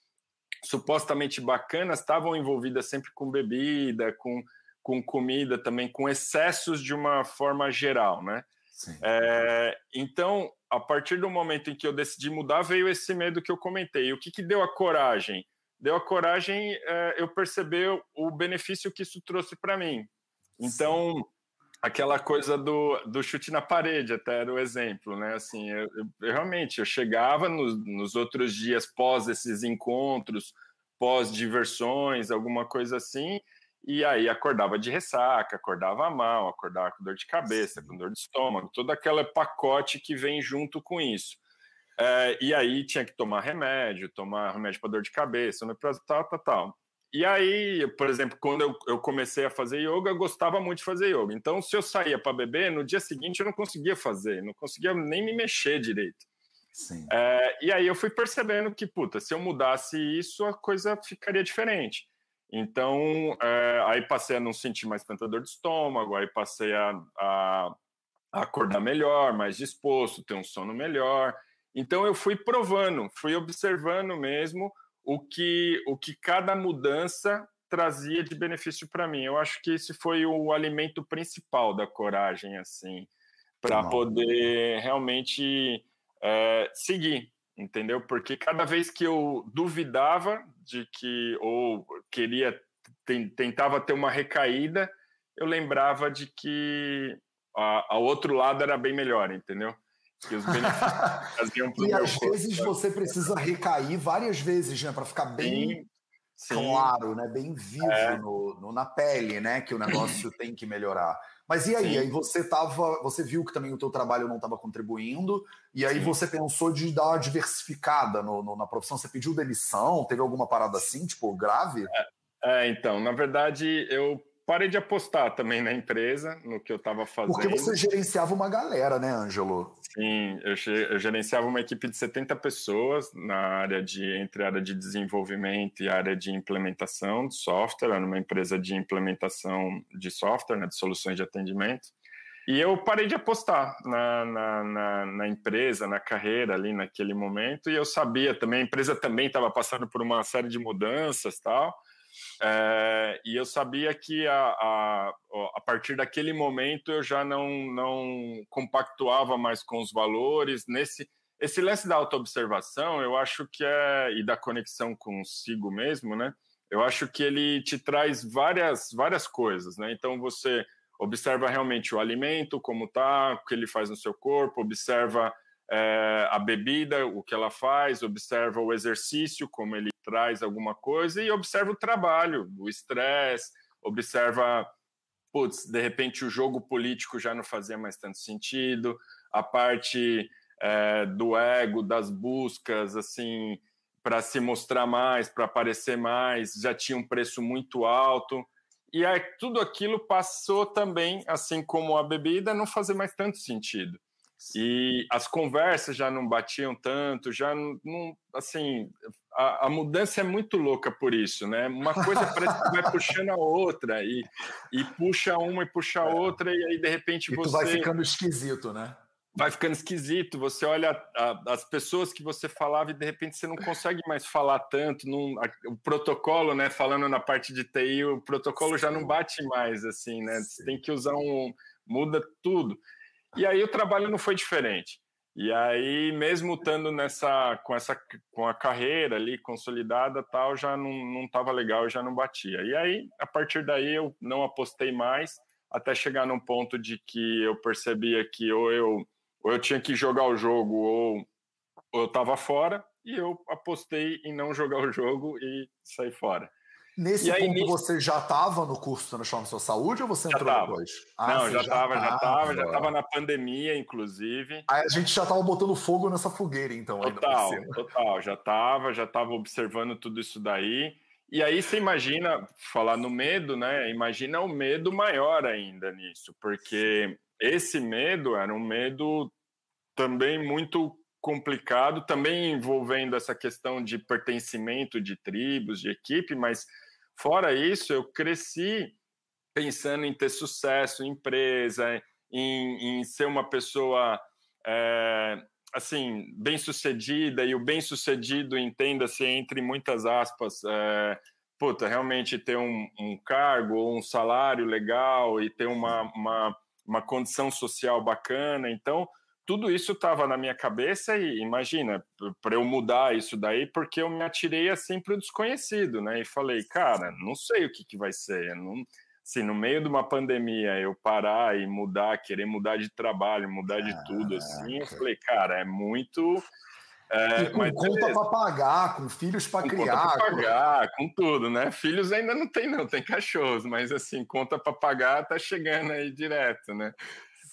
supostamente bacanas estavam envolvidas sempre com bebida, com, com comida também, com excessos de uma forma geral, né? É, então, a partir do momento em que eu decidi mudar, veio esse medo que eu comentei. O que, que deu a coragem? Deu a coragem é, eu perceber o benefício que isso trouxe para mim. Então, Sim. aquela coisa do, do chute na parede, até era o exemplo, né? Assim, eu, eu, eu realmente eu chegava nos, nos outros dias pós esses encontros, pós diversões, alguma coisa assim, e aí acordava de ressaca, acordava mal, acordava com dor de cabeça, Sim. com dor de estômago, todo aquele pacote que vem junto com isso. É, e aí tinha que tomar remédio, tomar remédio para dor de cabeça, tal, tal, tal. E aí, por exemplo, quando eu, eu, comecei a fazer yoga, eu gostava muito de fazer yoga. Então, se eu saía para beber, no dia seguinte eu não conseguia fazer, não conseguia nem me mexer direito. É, e aí eu fui percebendo que, puta, se eu mudasse isso, a coisa ficaria diferente. Então, é, aí passei a não sentir mais tanta dor de estômago, aí passei a, a, a acordar melhor, mais disposto, ter um sono melhor. Então eu fui provando, fui observando mesmo o que, o que cada mudança trazia de benefício para mim. Eu acho que esse foi o alimento principal da coragem, assim, para poder realmente é, seguir, entendeu? Porque cada vez que eu duvidava de que ou queria tentava ter uma recaída, eu lembrava de que a, a outro lado era bem melhor, entendeu? Que os benefícios E às vezes você precisa recair várias vezes, né? Para ficar bem sim, claro, né? Bem vivo é. no, no, na pele, né? Que o negócio tem que melhorar. Mas e aí? Sim. Aí você tava, você viu que também o teu trabalho não estava contribuindo, e aí sim. você pensou de dar uma diversificada no, no, na profissão. Você pediu demissão? Teve alguma parada assim, tipo, grave? É, é então, na verdade, eu parei de apostar também na empresa, no que eu estava fazendo. Porque você gerenciava uma galera, né, Ângelo? Sim, eu, eu, gerenciava uma equipe de 70 pessoas na área de entre a área de desenvolvimento e a área de implementação de software, era uma empresa de implementação de software, né, de soluções de atendimento. E eu parei de apostar na, na, na, na empresa, na carreira ali naquele momento, e eu sabia também, a empresa também estava passando por uma série de mudanças tal, é, e eu sabia que a, a, a, partir daquele momento eu já não, não compactuava mais com os valores. Nesse esse lance da autoobservação, eu acho que é e da conexão consigo mesmo, né? Eu acho que ele te traz várias várias coisas, né? Então você observa realmente o alimento, como tá, o que ele faz no seu corpo, observa é, a bebida, o que ela faz, observa o exercício, como ele traz alguma coisa, e observa o trabalho, o estresse, observa, putz, de repente o jogo político já não fazia mais tanto sentido, a parte é, do ego, das buscas, assim, para se mostrar mais, para aparecer mais, já tinha um preço muito alto. E aí, tudo aquilo passou também, assim como a bebida, não fazer mais tanto sentido. E as conversas já não batiam tanto, já não, assim, a, a, mudança é muito louca por isso, né? Uma coisa parece que vai puxando a outra e, e puxa uma e puxa a é. outra e aí de repente e você vai ficando esquisito, né? Vai ficando esquisito. Você olha a, as pessoas que você falava e de repente você não consegue mais falar tanto. A, o protocolo, né? Falando na parte de TI, o protocolo Sim. já não bate mais, assim, né? Você tem que usar um muda tudo. E aí o trabalho não foi diferente. E aí, mesmo estando nessa com essa com a carreira ali consolidada, tal, já não não estava legal, já não batia. E aí, a partir daí eu não apostei mais, até chegar num ponto de que eu percebia que ou eu ou eu tinha que jogar o jogo ou, ou eu estava fora, e eu apostei em não jogar o jogo e sair fora. Nesse aí, ponto, você já estava no curso Transforma Sua Saúde ou você entrou tava. depois? Ah, Não, já estava, já estava, já estava na pandemia, inclusive. Aí a gente já estava botando fogo nessa fogueira, então. Total, total, já estava, já estava observando tudo isso daí. E aí você imagina, falar no medo, né? Imagina o medo maior ainda nisso, porque esse medo era um medo também muito complicado, também envolvendo essa questão de pertencimento de tribos, de equipe, mas fora isso, eu cresci pensando em ter sucesso em empresa, em, em ser uma pessoa é, assim bem sucedida e o bem sucedido entenda-se entre muitas aspas é, puta, realmente ter um, um cargo ou um salário legal e ter uma, uma, uma condição social bacana. Então tudo isso estava na minha cabeça e imagina, para eu mudar isso daí, porque eu me atirei assim para o desconhecido, né? E falei, cara, não sei o que, que vai ser. Não, assim, no meio de uma pandemia, eu parar e mudar, querer mudar de trabalho, mudar de tudo, assim, eu falei, cara, é muito. É, com conta para pagar, com filhos para criar. Conta para pagar, com tudo, né? Filhos ainda não tem, não, tem cachorros, mas assim, conta para pagar tá chegando aí direto, né?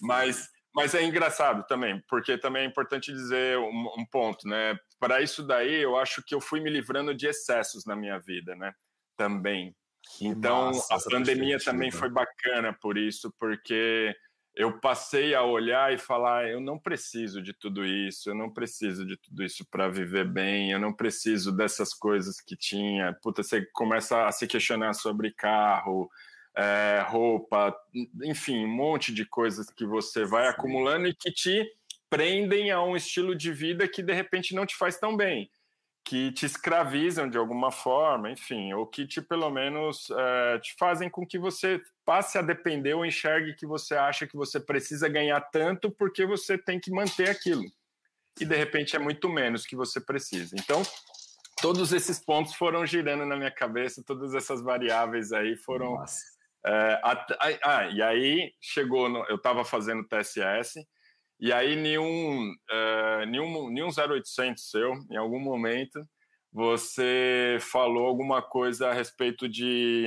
Mas mas é engraçado também, porque também é importante dizer um, um ponto, né? Para isso daí, eu acho que eu fui me livrando de excessos na minha vida, né? Também. Então, Nossa, a pandemia também foi bacana por isso, porque eu passei a olhar e falar: eu não preciso de tudo isso, eu não preciso de tudo isso para viver bem, eu não preciso dessas coisas que tinha. Puta, você começa a se questionar sobre carro, é, roupa, enfim, um monte de coisas que você vai Sim. acumulando e que te prendem a um estilo de vida que de repente não te faz tão bem, que te escravizam de alguma forma, enfim, ou que te pelo menos é, te fazem com que você passe a depender ou enxergue que você acha que você precisa ganhar tanto porque você tem que manter aquilo. E de repente é muito menos que você precisa. Então, todos esses pontos foram girando na minha cabeça, todas essas variáveis aí foram Nossa é, ah, e aí chegou, no, eu estava fazendo TSS, e aí nenhum, é, nenhum, nenhum 0800 seu, em algum momento, você falou alguma coisa a respeito de,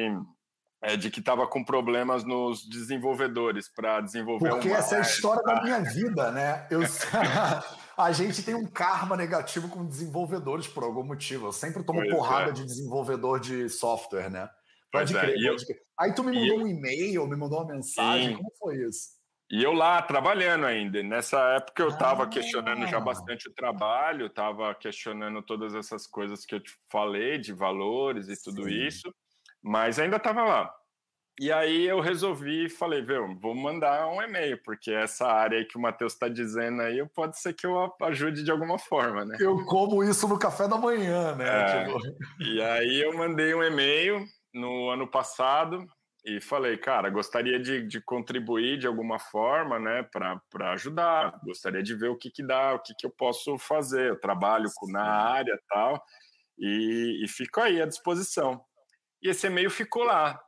é, de que estava com problemas nos desenvolvedores para desenvolver Porque uma... essa é a história da minha vida, né? Eu, a gente tem um karma negativo com desenvolvedores por algum motivo. Eu sempre tomo pois porrada é. de desenvolvedor de software, né? Pode é, crer, pode eu, crer. Aí tu me mandou eu, um e-mail, me mandou uma mensagem, sim. como foi isso? E eu lá trabalhando ainda. Nessa época eu estava ah. questionando já bastante o trabalho, estava questionando todas essas coisas que eu te falei, de valores e tudo sim. isso, mas ainda estava lá. E aí eu resolvi, falei, viu, vou mandar um e-mail, porque essa área aí que o Matheus está dizendo aí, pode ser que eu ajude de alguma forma, né? Eu como isso no café da manhã, né? É, tipo... E aí eu mandei um e-mail, no ano passado e falei, cara, gostaria de, de contribuir de alguma forma, né, para ajudar, gostaria de ver o que, que dá, o que, que eu posso fazer. Eu trabalho Sim. na área tal, e, e fico aí à disposição. E esse e-mail ficou lá.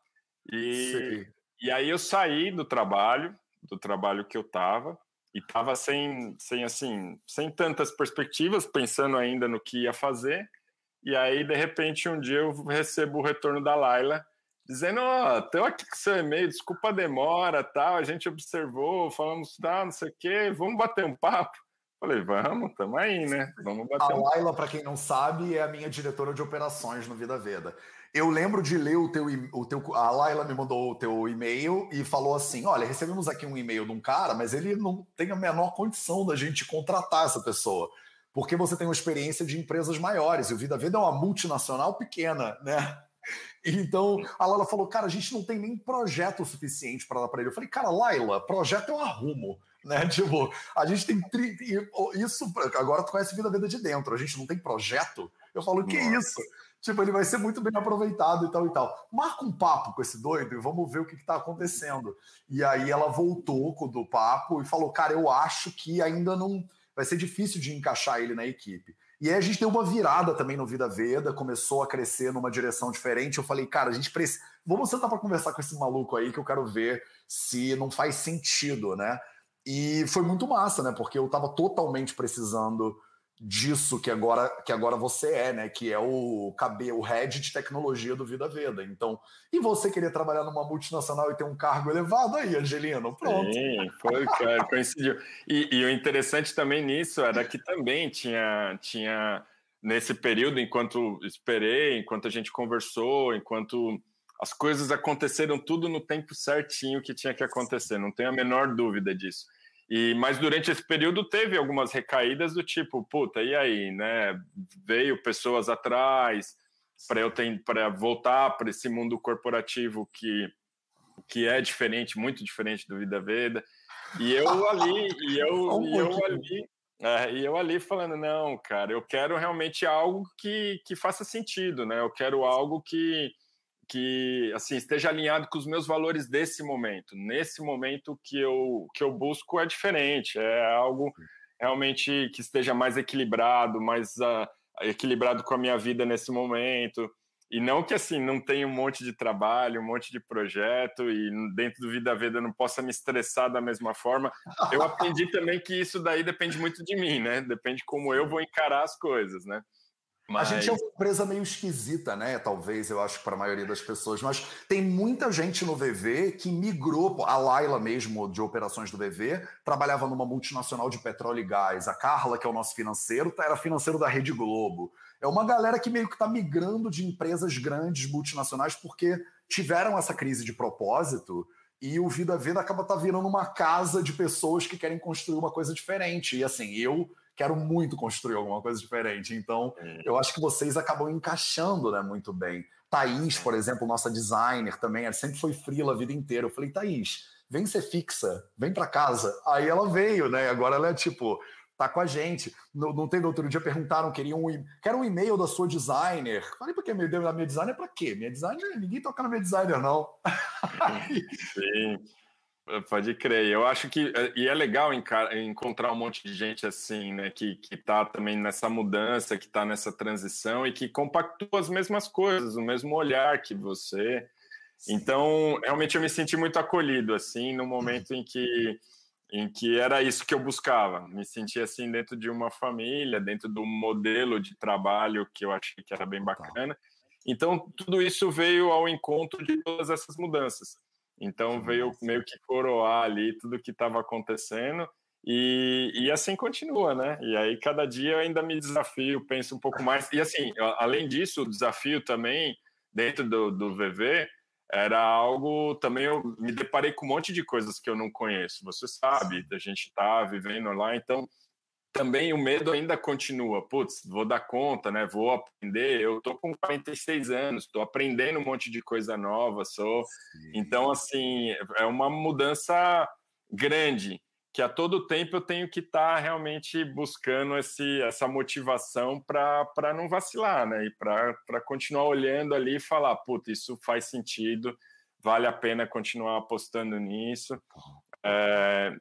E, e aí eu saí do trabalho, do trabalho que eu estava, e estava sem, sem, assim, sem tantas perspectivas, pensando ainda no que ia fazer. E aí, de repente, um dia eu recebo o retorno da Laila dizendo: Ó, oh, tô aqui com seu e-mail, desculpa a demora, tal. A gente observou, falamos, tá, não sei o quê, vamos bater um papo. Falei, vamos, tamo aí, né? Vamos bater a um Laila, para quem não sabe, é a minha diretora de operações no Vida Veda. Eu lembro de ler o teu, o teu. A Laila me mandou o teu e-mail e falou assim: olha, recebemos aqui um e-mail de um cara, mas ele não tem a menor condição da gente contratar essa pessoa porque você tem uma experiência de empresas maiores, e o Vida Vida é uma multinacional pequena, né? Então, a Laila falou, cara, a gente não tem nem projeto suficiente para dar para ele. Eu falei, cara, Laila, projeto eu arrumo, né? Tipo, a gente tem tri... isso, agora tu conhece Vida Vida de dentro, a gente não tem projeto? Eu falo, que Nossa. isso? Tipo, ele vai ser muito bem aproveitado e tal e tal. Marca um papo com esse doido e vamos ver o que está acontecendo. E aí ela voltou do papo e falou, cara, eu acho que ainda não vai ser difícil de encaixar ele na equipe. E aí a gente deu uma virada também no Vida Veda, começou a crescer numa direção diferente. Eu falei, cara, a gente precisa. Vamos sentar para conversar com esse maluco aí que eu quero ver se não faz sentido, né? E foi muito massa, né? Porque eu estava totalmente precisando disso que agora que agora você é, né? Que é o KB, o head de tecnologia do Vida Veda. Então, e você queria trabalhar numa multinacional e ter um cargo elevado aí, Angelino? Pronto. Sim, foi, cara, coincidiu. E, e o interessante também nisso era que também tinha tinha nesse período, enquanto esperei, enquanto a gente conversou, enquanto as coisas aconteceram tudo no tempo certinho que tinha que acontecer, não tenho a menor dúvida disso. E mas durante esse período teve algumas recaídas do tipo, puta, e aí, né? Veio pessoas atrás para eu para voltar para esse mundo corporativo que que é diferente, muito diferente do Vida Veda. E eu ali, e eu, e eu ali, é, e eu ali falando, não, cara, eu quero realmente algo que, que faça sentido, né? Eu quero algo que, que assim esteja alinhado com os meus valores desse momento. Nesse momento que eu que eu busco é diferente, é algo realmente que esteja mais equilibrado, mais uh, equilibrado com a minha vida nesse momento. E não que assim não tenha um monte de trabalho, um monte de projeto e dentro do Vida Veda não possa me estressar da mesma forma. Eu aprendi também que isso daí depende muito de mim, né? Depende como eu vou encarar as coisas, né? Mas... A gente é uma empresa meio esquisita, né? Talvez, eu acho, para a maioria das pessoas, mas tem muita gente no VV que migrou. A Laila mesmo, de operações do VV, trabalhava numa multinacional de petróleo e gás. A Carla, que é o nosso financeiro, tá, era financeiro da Rede Globo. É uma galera que meio que está migrando de empresas grandes, multinacionais, porque tiveram essa crise de propósito e o Vida Vida acaba tá virando uma casa de pessoas que querem construir uma coisa diferente. E assim, eu quero muito construir alguma coisa diferente. Então, é. eu acho que vocês acabam encaixando né, muito bem. Thaís, por exemplo, nossa designer também, ela sempre foi frila a vida inteira. Eu falei, Thaís, vem ser fixa, vem para casa. Aí ela veio, né? Agora ela é tipo, tá com a gente. Não, não teve outro dia, perguntaram, queriam um, quero um e-mail da sua designer. Falei, por que me deu da minha designer? Pra quê? Minha designer, ninguém toca na minha designer, não. Sim. Pode crer. Eu acho que é, e é legal encontrar um monte de gente assim, né, que que está também nessa mudança, que está nessa transição e que compactua as mesmas coisas, o mesmo olhar que você. Então, realmente eu me senti muito acolhido assim, no momento em que em que era isso que eu buscava. Me sentia assim dentro de uma família, dentro do modelo de trabalho que eu achei que era bem bacana. Então, tudo isso veio ao encontro de todas essas mudanças. Então veio meio que coroar ali tudo que estava acontecendo e, e assim continua, né? E aí cada dia eu ainda me desafio, penso um pouco mais. E assim, além disso, o desafio também dentro do, do VV era algo também eu me deparei com um monte de coisas que eu não conheço. Você sabe, a gente está vivendo lá, então também o medo ainda continua. Putz, vou dar conta, né? Vou aprender. Eu tô com 46 anos, estou aprendendo um monte de coisa nova, sou. Sim. Então, assim, é uma mudança grande que a todo tempo eu tenho que estar tá realmente buscando esse, essa motivação para não vacilar, né? E para continuar olhando ali e falar, puta, isso faz sentido, vale a pena continuar apostando nisso. É,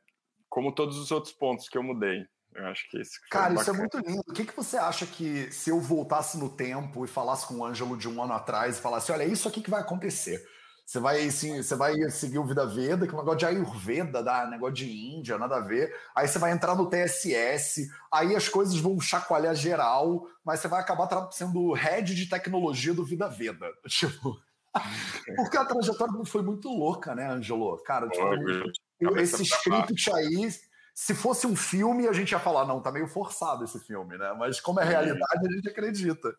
como todos os outros pontos que eu mudei. Eu acho que isso. Cara, isso é muito lindo. O que, que você acha que se eu voltasse no tempo e falasse com o Ângelo de um ano atrás e falasse: olha, é isso aqui que vai acontecer. Você vai, sim, você vai seguir o Vida Veda, que é um negócio de Ayurveda, dá, negócio de Índia, nada a ver. Aí você vai entrar no TSS, aí as coisas vão chacoalhar geral, mas você vai acabar sendo head de tecnologia do Vida Veda. Tipo. Porque a trajetória foi muito louca, né, Ângelo? Cara, tipo, esse script aí se fosse um filme, a gente ia falar, não, tá meio forçado esse filme, né? Mas como é realidade, a gente acredita.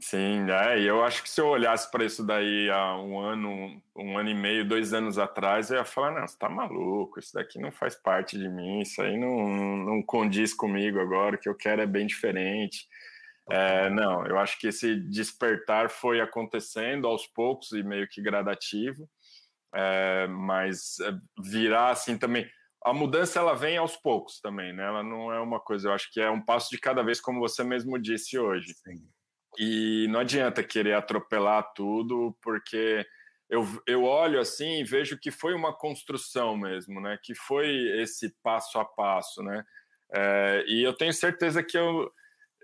Sim, é, e eu acho que se eu olhasse para isso daí há um ano, um ano e meio, dois anos atrás, eu ia falar, não, você tá maluco, isso daqui não faz parte de mim, isso aí não, não condiz comigo agora, o que eu quero é bem diferente. É, não, eu acho que esse despertar foi acontecendo aos poucos e meio que gradativo, é, mas é, virar assim também a mudança ela vem aos poucos também, né? Ela não é uma coisa, eu acho que é um passo de cada vez, como você mesmo disse hoje. Sim. E não adianta querer atropelar tudo, porque eu, eu olho assim e vejo que foi uma construção mesmo, né? Que foi esse passo a passo, né? É, e eu tenho certeza que eu,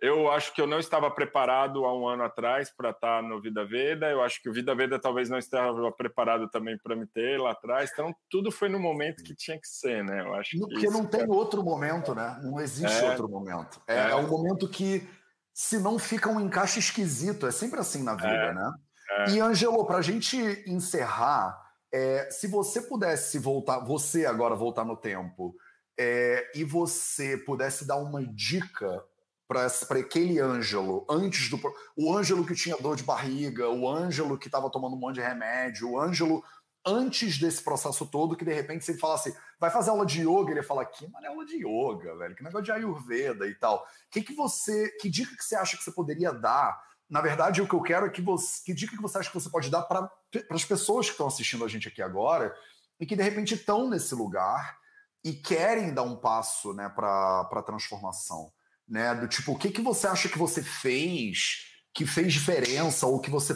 eu acho que eu não estava preparado há um ano atrás para estar no Vida Veda. Eu acho que o Vida Veda talvez não estava preparado também para me ter lá atrás. Então, tudo foi no momento que tinha que ser, né? Eu acho Porque não tem outro momento, né? Não existe é, outro momento. É, é. é um momento que, se não fica um encaixe esquisito, é sempre assim na vida, é. né? É. E, Angelo, para a gente encerrar, é, se você pudesse voltar, você agora voltar no tempo, é, e você pudesse dar uma dica para aquele Ângelo, antes do. O Ângelo que tinha dor de barriga, o Ângelo que estava tomando um monte de remédio, o Ângelo antes desse processo todo, que de repente, se ele falasse, vai fazer aula de yoga, ele ia falar, que mano, é aula de yoga, velho, que negócio de Ayurveda e tal. Que que você, que dica que você acha que você poderia dar? Na verdade, o que eu quero é que você, que dica que você acha que você pode dar para as pessoas que estão assistindo a gente aqui agora e que de repente estão nesse lugar e querem dar um passo, né, para a transformação né? Do tipo, o que, que você acha que você fez que fez diferença ou que você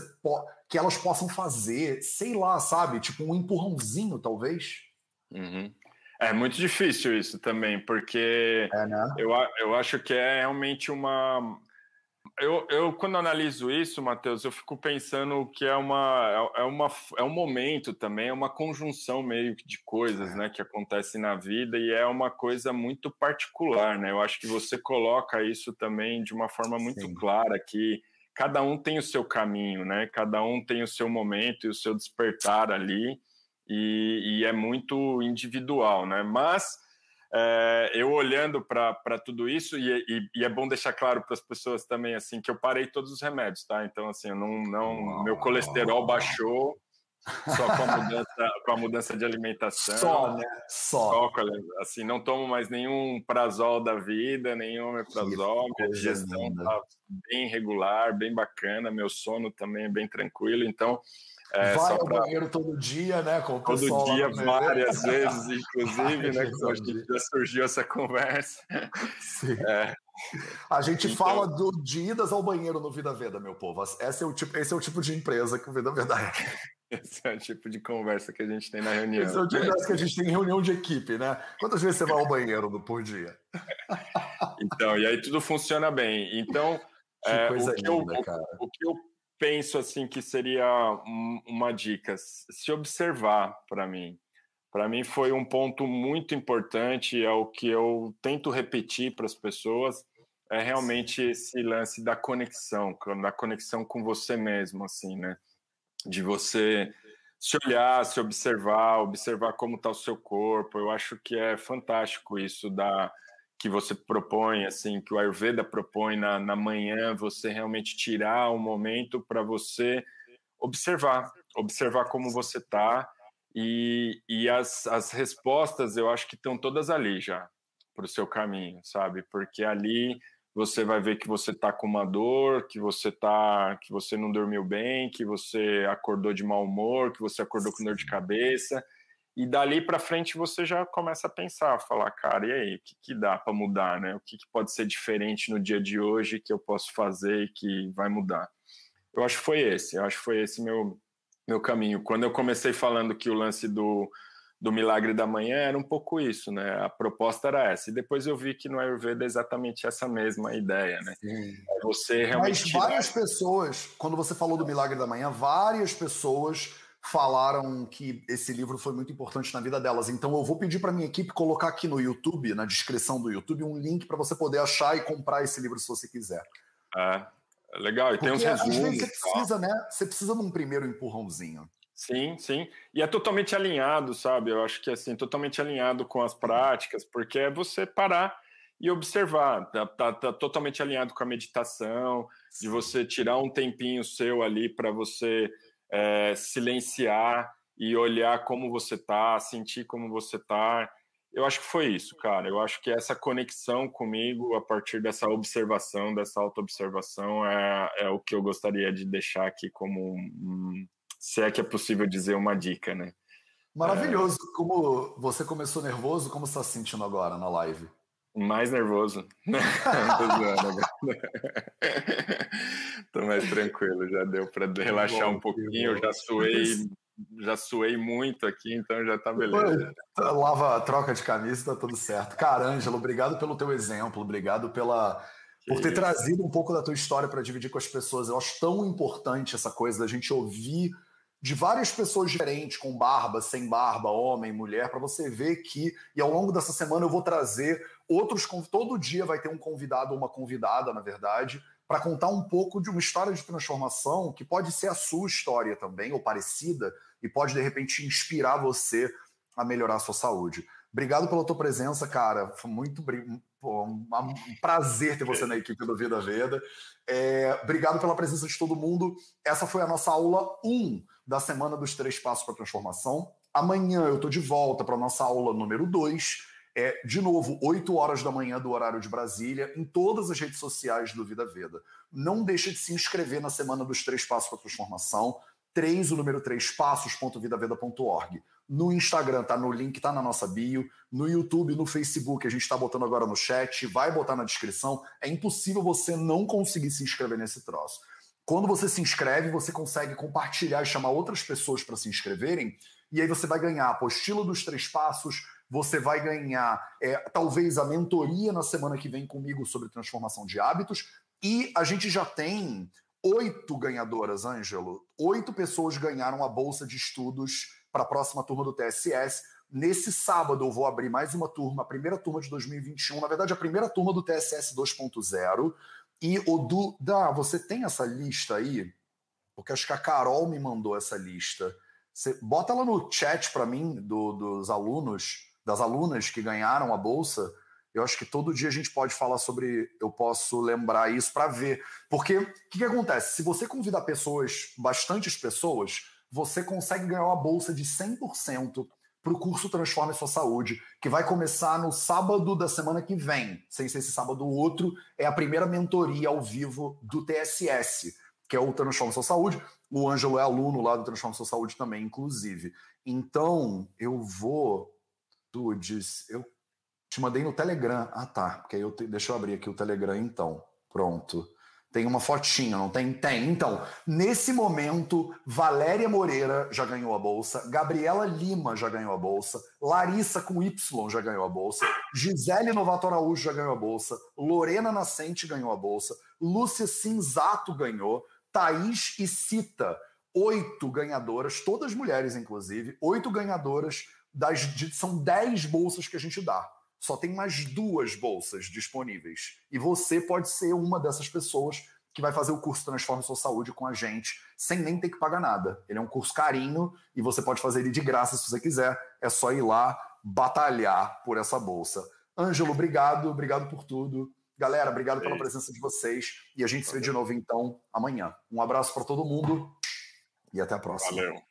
que elas possam fazer, sei lá, sabe? Tipo um empurrãozinho, talvez. Uhum. É muito difícil isso também, porque é, né? eu, eu acho que é realmente uma eu, eu, quando analiso isso, Matheus, eu fico pensando que é, uma, é, é, uma, é um momento também, é uma conjunção meio de coisas né, que acontecem na vida e é uma coisa muito particular. Né? Eu acho que você coloca isso também de uma forma muito Sim. clara, que cada um tem o seu caminho, né? cada um tem o seu momento e o seu despertar ali, e, e é muito individual. Né? Mas é, eu olhando para tudo isso, e, e, e, é bom deixar claro para as pessoas também assim que eu parei todos os remédios, tá? Então, assim, não, não, meu colesterol baixou só com a mudança, com a mudança de alimentação. Só, né? Só. só assim, não tomo mais nenhum prazol da vida, nenhum omeprazol. Minha digestão está bem regular, bem bacana. Meu sono também é bem tranquilo. Então, é, Vai ao pra... banheiro todo dia, né? Com o todo dia, várias vezes, inclusive, né? Que que já surgiu essa conversa. Sim. É. A gente então... fala do, de idas ao banheiro no Vida Veda, meu povo. Esse é o tipo, esse é o tipo de empresa que o Vida Veda é. Esse é o tipo de conversa que a gente tem na reunião. Esse é o tipo de conversa que a gente tem em reunião de equipe, né? Quantas vezes você vai ao banheiro por dia? Então, e aí tudo funciona bem. Então, que é, o, que linda, eu, o, o, que eu penso assim que seria uma dica, se observar para mim. Para mim foi um ponto muito importante, é o que eu tento repetir para as pessoas, é realmente esse lance da conexão, da conexão com você mesmo, assim, né? De você se olhar, se observar, observar como está o seu corpo. Eu acho que é fantástico isso da que você propõe, assim, que o Ayurveda propõe na, na manhã, você realmente tirar um momento para você observar, observar como você está e, e as, as respostas eu acho que estão todas ali já para o seu caminho, sabe? Porque ali você vai ver que você está com uma dor, que você tá, que você não dormiu bem, que você acordou de mau humor, que você acordou com dor de cabeça e dali para frente você já começa a pensar, falar, cara, e aí, o que, que dá para mudar, né? O que, que, pode ser diferente no dia de hoje que eu posso fazer e que vai mudar? Eu acho que foi esse, eu acho que foi esse meu, meu caminho. Quando eu comecei falando que o lance do, do milagre da manhã era um pouco isso, né? A proposta era essa. E depois eu vi que no Ayurveda é exatamente essa mesma ideia, né? Sim. É você realmente. Mas várias tirar... pessoas, quando você falou do milagre da manhã, várias pessoas falaram que esse livro foi muito importante na vida delas. Então eu vou pedir para minha equipe colocar aqui no YouTube, na descrição do YouTube, um link para você poder achar e comprar esse livro se você quiser. É, legal. E Porque, tem uns resumos. Às vezes você precisa, né? Você precisa de um primeiro empurrãozinho. Sim, sim. E é totalmente alinhado, sabe? Eu acho que assim, totalmente alinhado com as práticas, porque é você parar e observar. Tá, tá, tá totalmente alinhado com a meditação, de você tirar um tempinho seu ali para você é, silenciar e olhar como você tá, sentir como você tá. Eu acho que foi isso, cara. Eu acho que essa conexão comigo, a partir dessa observação, dessa auto-observação, é, é o que eu gostaria de deixar aqui como, se é que é possível dizer, uma dica, né? Maravilhoso. É... Como você começou nervoso, como você está se sentindo agora na live? Mais nervoso. Tô mais tranquilo, já deu para relaxar um pouquinho, já suei, já suei muito aqui, então já tá beleza. Lava, troca de camisa, tá tudo certo. Cara, Ângelo, obrigado pelo teu exemplo, obrigado pela por ter trazido um pouco da tua história para dividir com as pessoas. Eu acho tão importante essa coisa da gente ouvir de várias pessoas diferentes, com barba, sem barba, homem, mulher, para você ver que, e ao longo dessa semana eu vou trazer outros, todo dia vai ter um convidado ou uma convidada, na verdade, para contar um pouco de uma história de transformação que pode ser a sua história também, ou parecida, e pode de repente inspirar você a melhorar a sua saúde. Obrigado pela tua presença, cara. Foi muito pô, um prazer ter você na equipe do Vida Veda. É, obrigado pela presença de todo mundo. Essa foi a nossa aula 1 da Semana dos Três Passos para a Transformação. Amanhã eu estou de volta para a nossa aula número 2. É, de novo, 8 horas da manhã do horário de Brasília, em todas as redes sociais do Vida Veda. Não deixe de se inscrever na Semana dos Três Passos para a Transformação. 3, o número 3, passos.vidaveda.org. No Instagram, tá no link, tá na nossa bio. No YouTube, no Facebook, a gente está botando agora no chat, vai botar na descrição. É impossível você não conseguir se inscrever nesse troço. Quando você se inscreve, você consegue compartilhar e chamar outras pessoas para se inscreverem. E aí você vai ganhar apostila dos três passos, você vai ganhar é, talvez a mentoria na semana que vem comigo sobre transformação de hábitos. E a gente já tem oito ganhadoras, Ângelo. Oito pessoas ganharam a bolsa de estudos para a próxima turma do TSS. Nesse sábado eu vou abrir mais uma turma, a primeira turma de 2021, na verdade a primeira turma do TSS 2.0. E o do da, você tem essa lista aí? Porque acho que a Carol me mandou essa lista. Você bota ela no chat para mim do, dos alunos, das alunas que ganharam a bolsa. Eu acho que todo dia a gente pode falar sobre. Eu posso lembrar isso para ver. Porque o que, que acontece? Se você convidar pessoas, bastantes pessoas, você consegue ganhar uma bolsa de 100% para o curso Transforme Sua Saúde, que vai começar no sábado da semana que vem, sem ser esse sábado ou outro, é a primeira mentoria ao vivo do TSS, que é o Transforme Sua Saúde. O Ângelo é aluno lá do Transforme Sua Saúde também, inclusive. Então, eu vou. Dudes, eu te mandei no Telegram. Ah, tá. Porque eu te... Deixa eu abrir aqui o Telegram então. Pronto. Tem uma fotinha, não tem? Tem. Então, nesse momento, Valéria Moreira já ganhou a bolsa, Gabriela Lima já ganhou a bolsa, Larissa com Y já ganhou a bolsa, Gisele Novato Araújo já ganhou a bolsa, Lorena Nascente ganhou a bolsa, Lúcia Cinzato ganhou, Thaís e Cita, oito ganhadoras, todas mulheres, inclusive, oito ganhadoras das. São dez bolsas que a gente dá só tem mais duas bolsas disponíveis. E você pode ser uma dessas pessoas que vai fazer o curso Transforme Sua Saúde com a gente, sem nem ter que pagar nada. Ele é um curso carinho e você pode fazer ele de graça se você quiser. É só ir lá batalhar por essa bolsa. Ângelo, obrigado, obrigado por tudo. Galera, obrigado pela presença de vocês. E a gente se vê de novo então amanhã. Um abraço para todo mundo e até a próxima. Valeu.